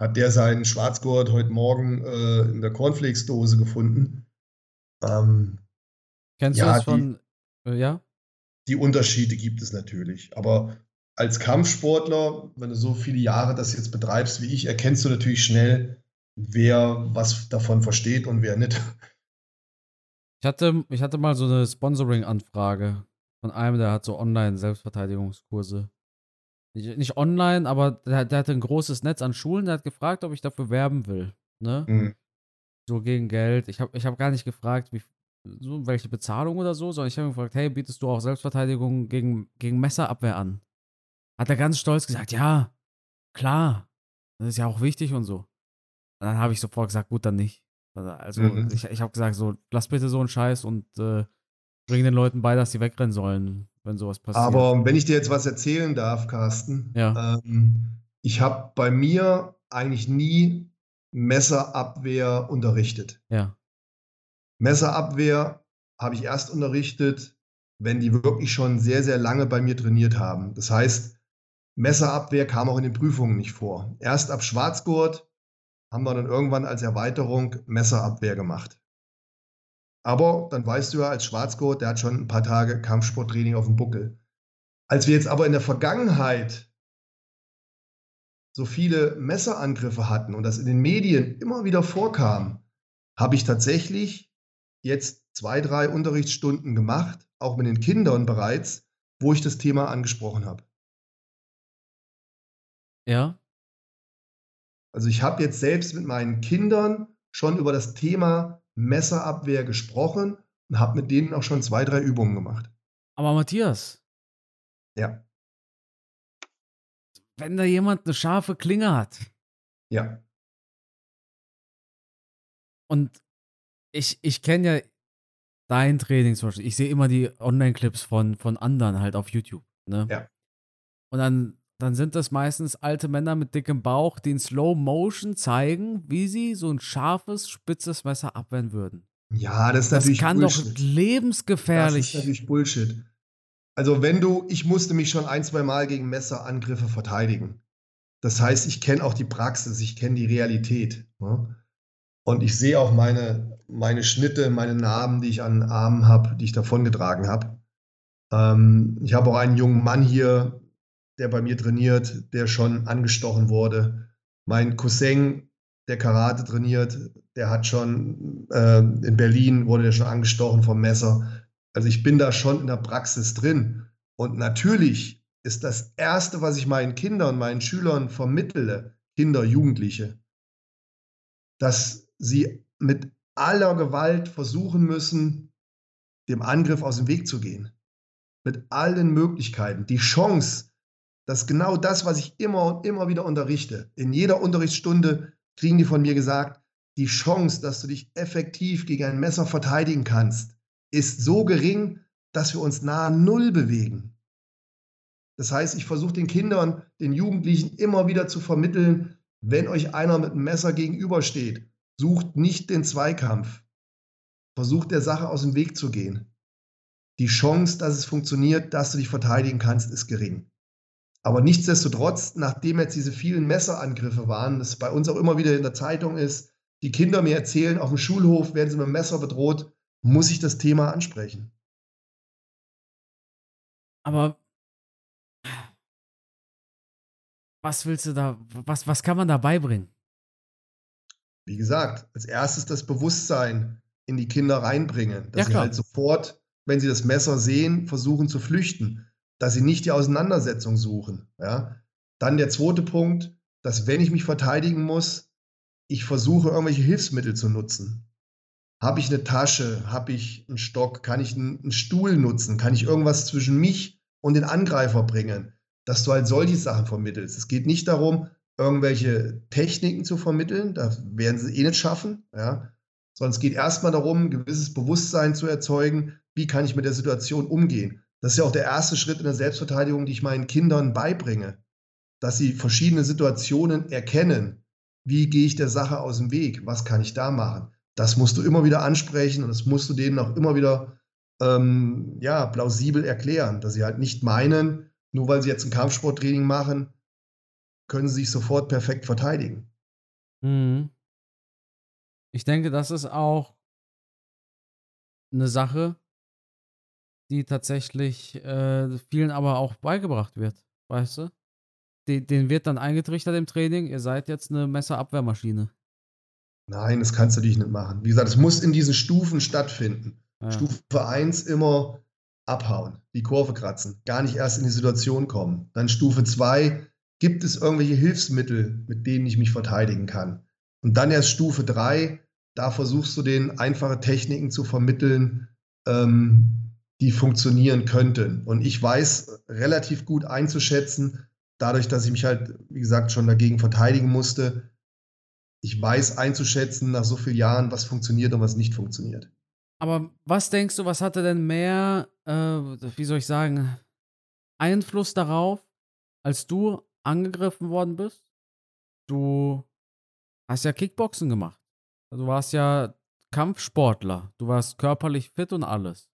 hat der seinen Schwarzgurt heute Morgen äh, in der Cornflakes-Dose gefunden. Ähm, Kennst ja, du das von, die, äh, ja? Die Unterschiede gibt es natürlich. Aber als Kampfsportler, wenn du so viele Jahre das jetzt betreibst wie ich, erkennst du natürlich schnell, wer was davon versteht und wer nicht. Ich hatte, ich hatte mal so eine Sponsoring-Anfrage von einem, der hat so Online-Selbstverteidigungskurse. Nicht, nicht, online, aber der, der, hatte ein großes Netz an Schulen, der hat gefragt, ob ich dafür werben will. Ne? Mhm so gegen Geld. Ich habe ich hab gar nicht gefragt, wie, so, welche Bezahlung oder so, sondern ich habe gefragt, hey, bietest du auch Selbstverteidigung gegen, gegen Messerabwehr an? Hat er ganz stolz gesagt, ja, klar, das ist ja auch wichtig und so. Und dann habe ich sofort gesagt, gut, dann nicht. Also mhm. ich, ich habe gesagt, so, lass bitte so einen Scheiß und äh, bring den Leuten bei, dass sie wegrennen sollen, wenn sowas passiert. Aber wenn ich dir jetzt was erzählen darf, Carsten, ja. ähm, ich habe bei mir eigentlich nie Messerabwehr unterrichtet. Ja. Messerabwehr habe ich erst unterrichtet, wenn die wirklich schon sehr, sehr lange bei mir trainiert haben. Das heißt, Messerabwehr kam auch in den Prüfungen nicht vor. Erst ab Schwarzgurt haben wir dann irgendwann als Erweiterung Messerabwehr gemacht. Aber dann weißt du ja, als Schwarzgurt, der hat schon ein paar Tage Kampfsporttraining auf dem Buckel. Als wir jetzt aber in der Vergangenheit so viele Messerangriffe hatten und das in den Medien immer wieder vorkam, habe ich tatsächlich jetzt zwei, drei Unterrichtsstunden gemacht, auch mit den Kindern bereits, wo ich das Thema angesprochen habe. Ja. Also ich habe jetzt selbst mit meinen Kindern schon über das Thema Messerabwehr gesprochen und habe mit denen auch schon zwei, drei Übungen gemacht. Aber Matthias. Ja wenn da jemand eine scharfe Klinge hat. Ja. Und ich, ich kenne ja dein Training zum Beispiel. Ich sehe immer die Online-Clips von, von anderen halt auf YouTube. Ne? Ja. Und dann, dann sind das meistens alte Männer mit dickem Bauch, die in Slow Motion zeigen, wie sie so ein scharfes, spitzes Messer abwehren würden. Ja, das ist das natürlich kann Bullshit. doch lebensgefährlich. Das ist natürlich Bullshit. Also wenn du, ich musste mich schon ein, zwei Mal gegen Messerangriffe verteidigen. Das heißt, ich kenne auch die Praxis, ich kenne die Realität. Ne? Und ich sehe auch meine, meine Schnitte, meine Narben, die ich an den Armen habe, die ich davongetragen habe. Ähm, ich habe auch einen jungen Mann hier, der bei mir trainiert, der schon angestochen wurde. Mein Cousin, der Karate trainiert, der hat schon äh, in Berlin wurde der schon angestochen vom Messer. Also ich bin da schon in der Praxis drin. Und natürlich ist das Erste, was ich meinen Kindern, meinen Schülern vermittle, Kinder, Jugendliche, dass sie mit aller Gewalt versuchen müssen, dem Angriff aus dem Weg zu gehen. Mit allen Möglichkeiten. Die Chance, dass genau das, was ich immer und immer wieder unterrichte, in jeder Unterrichtsstunde kriegen die von mir gesagt, die Chance, dass du dich effektiv gegen ein Messer verteidigen kannst, ist so gering, dass wir uns nahe Null bewegen. Das heißt, ich versuche den Kindern, den Jugendlichen immer wieder zu vermitteln, wenn euch einer mit einem Messer gegenübersteht, sucht nicht den Zweikampf. Versucht der Sache aus dem Weg zu gehen. Die Chance, dass es funktioniert, dass du dich verteidigen kannst, ist gering. Aber nichtsdestotrotz, nachdem jetzt diese vielen Messerangriffe waren, das bei uns auch immer wieder in der Zeitung ist, die Kinder mir erzählen, auf dem Schulhof werden sie mit dem Messer bedroht, muss ich das Thema ansprechen. Aber was willst du da, was, was kann man da beibringen? Wie gesagt, als erstes das Bewusstsein in die Kinder reinbringen, dass ja, sie halt sofort, wenn sie das Messer sehen, versuchen zu flüchten, dass sie nicht die Auseinandersetzung suchen. Ja? Dann der zweite Punkt, dass wenn ich mich verteidigen muss, ich versuche irgendwelche Hilfsmittel zu nutzen. Habe ich eine Tasche? Habe ich einen Stock? Kann ich einen, Stuhl nutzen? Kann ich irgendwas zwischen mich und den Angreifer bringen? Dass du halt solche Sachen vermittelst. Es geht nicht darum, irgendwelche Techniken zu vermitteln, da werden sie eh nicht schaffen, ja. Sondern es geht erstmal darum, ein gewisses Bewusstsein zu erzeugen, wie kann ich mit der Situation umgehen. Das ist ja auch der erste Schritt in der Selbstverteidigung, die ich meinen Kindern beibringe, dass sie verschiedene Situationen erkennen. Wie gehe ich der Sache aus dem Weg? Was kann ich da machen? Das musst du immer wieder ansprechen und das musst du denen auch immer wieder ähm, ja, plausibel erklären, dass sie halt nicht meinen, nur weil sie jetzt ein Kampfsporttraining machen, können sie sich sofort perfekt verteidigen. Mhm. Ich denke, das ist auch eine Sache, die tatsächlich äh, vielen aber auch beigebracht wird, weißt du? Den, den wird dann eingetrichtert im Training, ihr seid jetzt eine Messerabwehrmaschine. Nein, das kannst du dich nicht machen. Wie gesagt, es muss in diesen Stufen stattfinden. Ja. Stufe 1 immer abhauen, die Kurve kratzen, gar nicht erst in die Situation kommen. Dann Stufe 2, gibt es irgendwelche Hilfsmittel, mit denen ich mich verteidigen kann? Und dann erst Stufe 3, da versuchst du den einfache Techniken zu vermitteln, ähm, die funktionieren könnten. Und ich weiß relativ gut einzuschätzen, dadurch, dass ich mich halt, wie gesagt, schon dagegen verteidigen musste, ich weiß einzuschätzen nach so vielen Jahren, was funktioniert und was nicht funktioniert. Aber was denkst du, was hatte denn mehr, äh, wie soll ich sagen, Einfluss darauf, als du angegriffen worden bist? Du hast ja Kickboxen gemacht. Du warst ja Kampfsportler. Du warst körperlich fit und alles.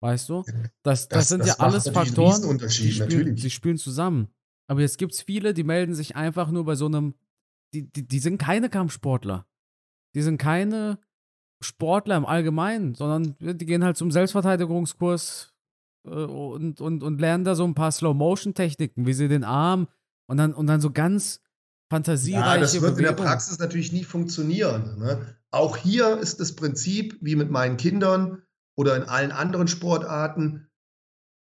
Weißt du? Das, das, das sind das ja alles Faktoren, die spielen, die spielen zusammen. Aber jetzt gibt es viele, die melden sich einfach nur bei so einem die, die, die sind keine Kampfsportler. Die sind keine Sportler im Allgemeinen, sondern die gehen halt zum Selbstverteidigungskurs äh, und, und, und lernen da so ein paar Slow-Motion-Techniken, wie sie den Arm und dann, und dann so ganz fantasiereiche Ja, das wird Bewegung. in der Praxis natürlich nie funktionieren. Ne? Auch hier ist das Prinzip, wie mit meinen Kindern oder in allen anderen Sportarten,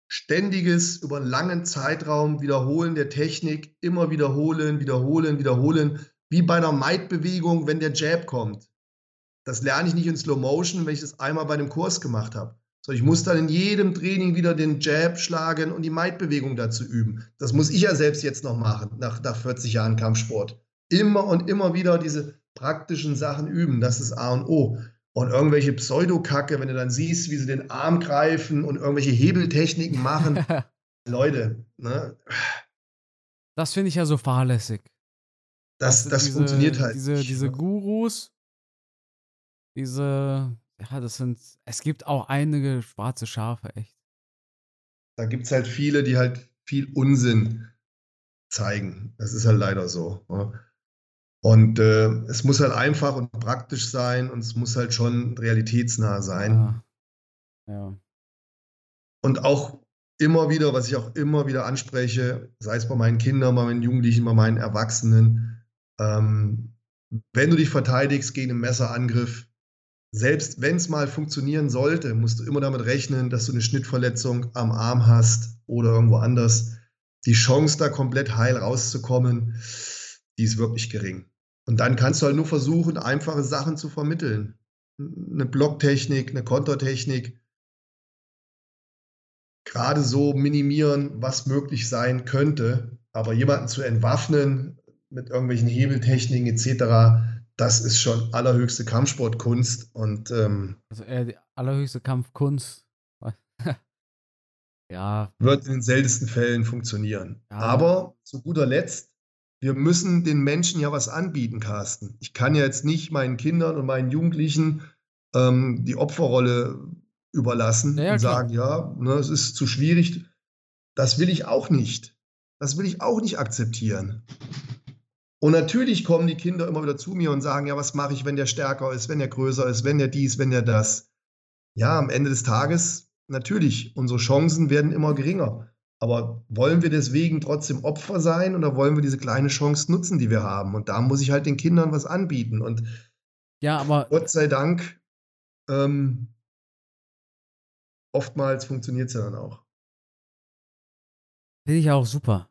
ständiges, über einen langen Zeitraum Wiederholen der Technik, immer wiederholen, wiederholen, wiederholen, wie bei einer Might-Bewegung, wenn der Jab kommt. Das lerne ich nicht in Slow Motion, wenn ich das einmal bei einem Kurs gemacht habe. So, ich muss dann in jedem Training wieder den Jab schlagen und die Might-Bewegung dazu üben. Das muss ich ja selbst jetzt noch machen, nach, nach 40 Jahren Kampfsport. Immer und immer wieder diese praktischen Sachen üben. Das ist A und O. Und irgendwelche Pseudokacke, wenn du dann siehst, wie sie den Arm greifen und irgendwelche Hebeltechniken machen. Leute, ne? Das finde ich ja so fahrlässig. Das, das diese, funktioniert halt. Diese, nicht, diese ne? Gurus, diese, ja, das sind, es gibt auch einige schwarze Schafe, echt. da gibt es halt viele, die halt viel Unsinn zeigen. Das ist halt leider so. Ne? Und äh, es muss halt einfach und praktisch sein und es muss halt schon realitätsnah sein. Ja. ja. Und auch immer wieder, was ich auch immer wieder anspreche, sei es bei meinen Kindern, bei meinen Jugendlichen, bei meinen Erwachsenen, ähm, wenn du dich verteidigst gegen einen Messerangriff, selbst wenn es mal funktionieren sollte, musst du immer damit rechnen, dass du eine Schnittverletzung am Arm hast oder irgendwo anders. Die Chance, da komplett heil rauszukommen, die ist wirklich gering. Und dann kannst du halt nur versuchen, einfache Sachen zu vermitteln. Eine Blocktechnik, eine Kontertechnik. Gerade so minimieren, was möglich sein könnte. Aber jemanden zu entwaffnen mit irgendwelchen Hebeltechniken etc., das ist schon allerhöchste Kampfsportkunst. Und, ähm, also eher die allerhöchste Kampfkunst. ja. Wird in den seltensten Fällen funktionieren. Ja. Aber zu guter Letzt, wir müssen den Menschen ja was anbieten, Carsten. Ich kann ja jetzt nicht meinen Kindern und meinen Jugendlichen ähm, die Opferrolle überlassen ja, und klar. sagen, ja, ne, es ist zu schwierig. Das will ich auch nicht. Das will ich auch nicht akzeptieren. Und natürlich kommen die Kinder immer wieder zu mir und sagen, ja, was mache ich, wenn der stärker ist, wenn der größer ist, wenn der dies, wenn der das. Ja, am Ende des Tages, natürlich, unsere Chancen werden immer geringer. Aber wollen wir deswegen trotzdem Opfer sein oder wollen wir diese kleine Chance nutzen, die wir haben? Und da muss ich halt den Kindern was anbieten. Und ja, aber Gott sei Dank, ähm, oftmals funktioniert es ja dann auch. Finde ich auch super.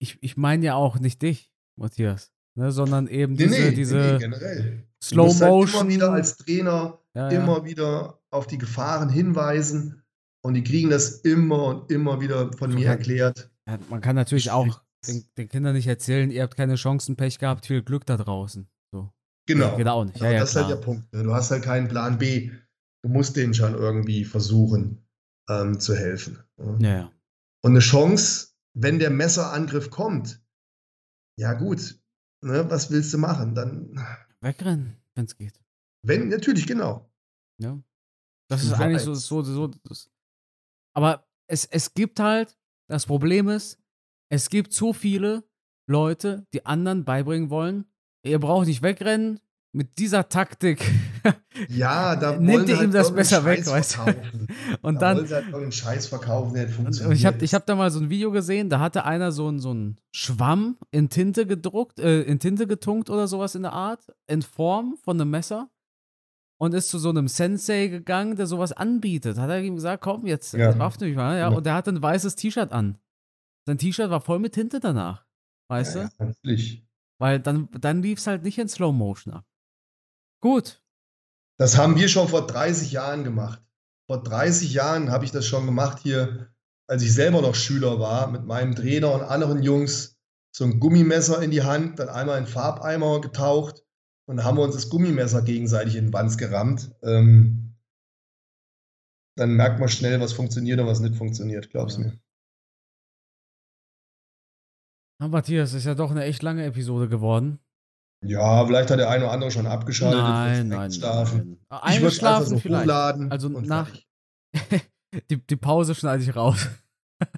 Ich, ich meine ja auch nicht dich, Matthias, ne, sondern eben nee, diese, nee, diese nee, generell. Slow Motion. Halt immer wieder als Trainer ja, immer wieder auf die Gefahren hinweisen und die kriegen das immer und immer wieder von mir erklärt. Man kann natürlich auch den, den, Kindern nicht erzählen, ihr habt keine Chancenpech gehabt, viel Glück da draußen. So. Genau. Geht auch nicht. Ja, ja, das klar. ist halt der Punkt. Ne? Du hast halt keinen Plan B. Du musst denen schon irgendwie versuchen ähm, zu helfen. Ne? Ja, ja. Und eine Chance, wenn der Messerangriff kommt, ja gut, ne, was willst du machen? Dann wegrennen, wenn es geht. Wenn, natürlich, genau. Ja. Das ist eigentlich so, so, so das, aber es, es gibt halt, das Problem ist, es gibt zu viele Leute, die anderen beibringen wollen, ihr braucht nicht wegrennen, mit dieser Taktik ja, da nimmt ihr halt ihm das besser weg, weißt du? Und da dann halt irgendeinen Scheiß verkaufen, der funktioniert. Und ich habe ich hab da mal so ein Video gesehen, da hatte einer so einen so einen Schwamm in Tinte gedruckt, äh, in Tinte getunkt oder sowas in der Art, in Form von einem Messer und ist zu so einem Sensei gegangen, der sowas anbietet. Hat er ihm gesagt, komm, jetzt ja. waffne mich mal. Ja, ja. Und der hatte ein weißes T-Shirt an. Sein T-Shirt war voll mit Tinte danach. Weißt ja, du? Natürlich. Weil dann, dann lief es halt nicht in Slow Motion ab. Gut. Das haben wir schon vor 30 Jahren gemacht. Vor 30 Jahren habe ich das schon gemacht hier, als ich selber noch Schüler war, mit meinem Trainer und anderen Jungs. So ein Gummimesser in die Hand, dann einmal in Farbeimer getaucht und dann haben wir uns das Gummimesser gegenseitig in den Wanz gerammt. Ähm, dann merkt man schnell, was funktioniert und was nicht funktioniert, glaubst du ja. mir. Ah, Matthias, ist ja doch eine echt lange Episode geworden. Ja, vielleicht hat der eine oder andere schon abgeschaltet. Nein, nein, schlafen. nein. Eingeschlafen so vielleicht. Also nach die, die Pause schneide ich raus.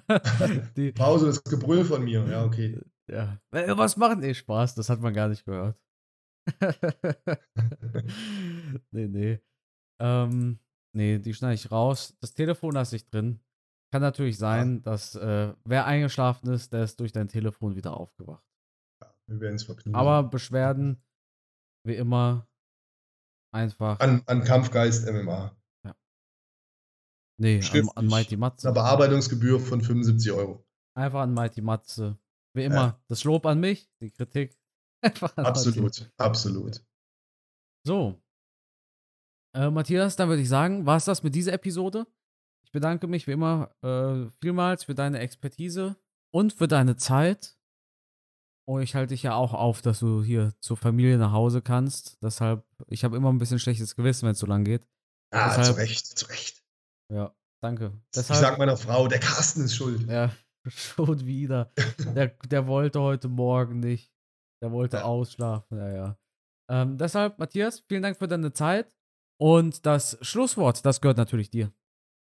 die Pause, das Gebrüll von mir. Ja, okay. Ja. Was machen? Nee, Spaß, das hat man gar nicht gehört. nee, nee. Ähm, nee, die schneide ich raus. Das Telefon lasse ich drin. Kann natürlich sein, ja. dass äh, wer eingeschlafen ist, der ist durch dein Telefon wieder aufgewacht. Ja, wir werden es verknüpfen. Aber Beschwerden, wie immer, einfach. An, an Kampfgeist MMA. Ja. Nee, an, an Mighty Matze. Eine Bearbeitungsgebühr von 75 Euro. Einfach an Mighty Matze. Wie immer, ja. das Lob an mich, die Kritik absolut, absolut. So. Äh, Matthias, dann würde ich sagen, war es das mit dieser Episode? Ich bedanke mich wie immer äh, vielmals für deine Expertise und für deine Zeit. Und ich halte dich ja auch auf, dass du hier zur Familie nach Hause kannst. Deshalb, ich habe immer ein bisschen schlechtes Gewissen, wenn es so lang geht. Ah, Deshalb, zu Recht, zu Recht. Ja, danke. Deshalb, ich sag meiner Frau, der Carsten ist schuld. Ja, schon wieder. der, der wollte heute Morgen nicht. Der wollte ja. ausschlafen, ja, ja. Ähm, deshalb, Matthias, vielen Dank für deine Zeit. Und das Schlusswort, das gehört natürlich dir.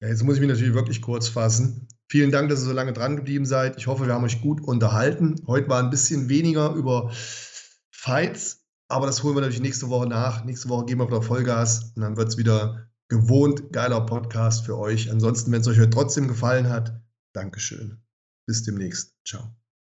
Ja, jetzt muss ich mich natürlich wirklich kurz fassen. Vielen Dank, dass ihr so lange dran geblieben seid. Ich hoffe, wir haben euch gut unterhalten. Heute war ein bisschen weniger über Fights, aber das holen wir natürlich nächste Woche nach. Nächste Woche geben wir wieder Vollgas und dann wird es wieder gewohnt geiler Podcast für euch. Ansonsten, wenn es euch heute trotzdem gefallen hat, Dankeschön. Bis demnächst. Ciao.